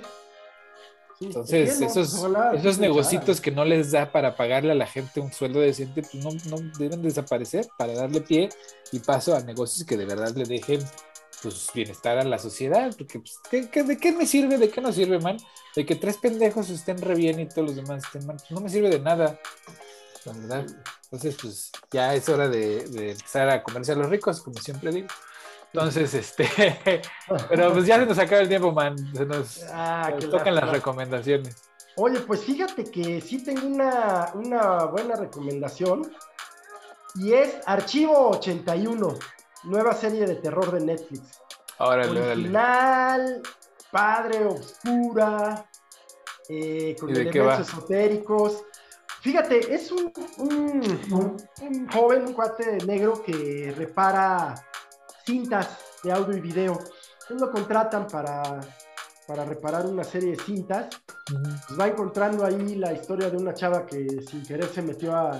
B: Entonces, esos, esos negocios que no les da para pagarle a la gente un sueldo decente, pues no, no deben desaparecer para darle pie y paso a negocios que de verdad le dejen pues bienestar a la sociedad, porque pues, ¿de qué me sirve? ¿De qué no sirve, man? De que tres pendejos estén re bien y todos los demás estén mal, no me sirve de nada, la verdad. Entonces, pues ya es hora de, empezar a comerse a los ricos, como siempre digo. Entonces, este, pero pues ya se nos acaba el tiempo, man. Se nos, ah, tocan las recomendaciones.
A: Oye, pues fíjate que sí tengo una, una buena recomendación y es Archivo 81 nueva serie de terror de Netflix.
B: Órale,
A: Original, padre, oscura, eh, con elementos esotéricos. Fíjate, es un, un, joven, un cuate negro que repara cintas de audio y video. Entonces lo contratan para, para reparar una serie de cintas. Pues va encontrando ahí la historia de una chava que sin querer se metió a,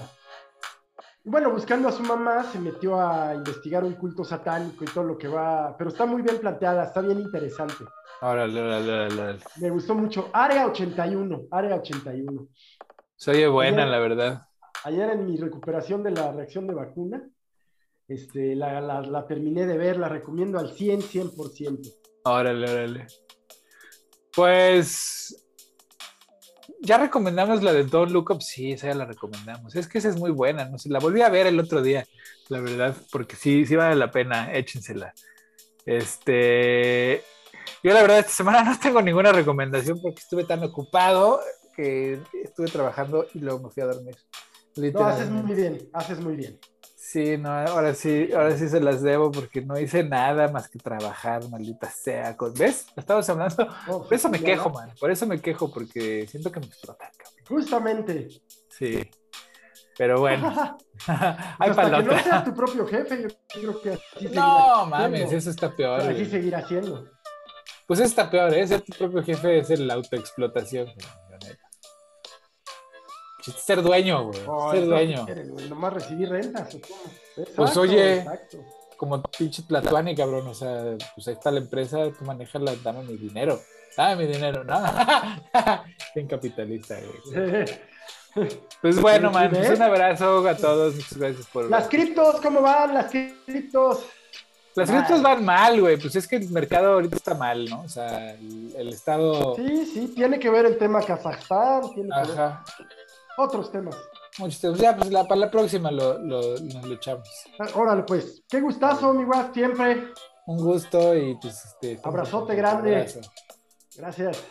A: bueno, buscando a su mamá, se metió a investigar un culto satánico y todo lo que va, pero está muy bien planteada, está bien interesante.
B: Órale, órale, órale.
A: Me gustó mucho. Área 81, Área 81.
B: Se oye buena, la verdad.
A: Ayer en mi recuperación de la reacción de vacuna, este, la, la terminé de ver, la recomiendo al 100, 100%.
B: Órale, órale. Pues ya recomendamos la de Don't Look Up, sí, esa ya la recomendamos. Es que esa es muy buena, no sé, la volví a ver el otro día, la verdad, porque sí, sí vale la pena, échensela. Este, yo la verdad esta semana no tengo ninguna recomendación porque estuve tan ocupado que estuve trabajando y luego me fui a dormir.
A: No, haces muy bien, haces muy bien.
B: Sí, no, ahora sí, ahora sí se las debo porque no hice nada más que trabajar, maldita sea. ¿Ves? Estamos hablando. por eso me quejo, man. Por eso me quejo, porque siento que me explotan,
A: Justamente.
B: Sí. Pero bueno.
A: Hay Hasta que no seas tu propio jefe, yo creo que así
B: No, mames, eso está peor.
A: Así seguir haciendo.
B: Pues eso está peor, ¿eh? Ser tu propio jefe es la autoexplotación ser dueño, güey. ser dueño.
A: Nomás recibir rentas.
B: pues oye, como pinche Platuani, cabrón. O sea, pues ahí está la empresa, tú manejas la, dame mi dinero. Dame mi dinero, ¿no? Bien capitalista, güey. Pues bueno, man, pues un abrazo a todos. Muchas gracias por.
A: Las criptos, ¿cómo van? Las criptos.
B: Las criptos van mal, güey. Pues es que el mercado ahorita está mal, ¿no? O sea, el, estado.
A: Sí, sí, tiene que ver el tema Kazajstán. Tiene Ajá otros temas.
B: Muchos temas. Ya, pues la, para la próxima lo, lo, nos lo echamos.
A: Ah, órale, pues. Qué gustazo, mi guas, siempre.
B: Un gusto y pues este.
A: Abrazote grande. Gracias.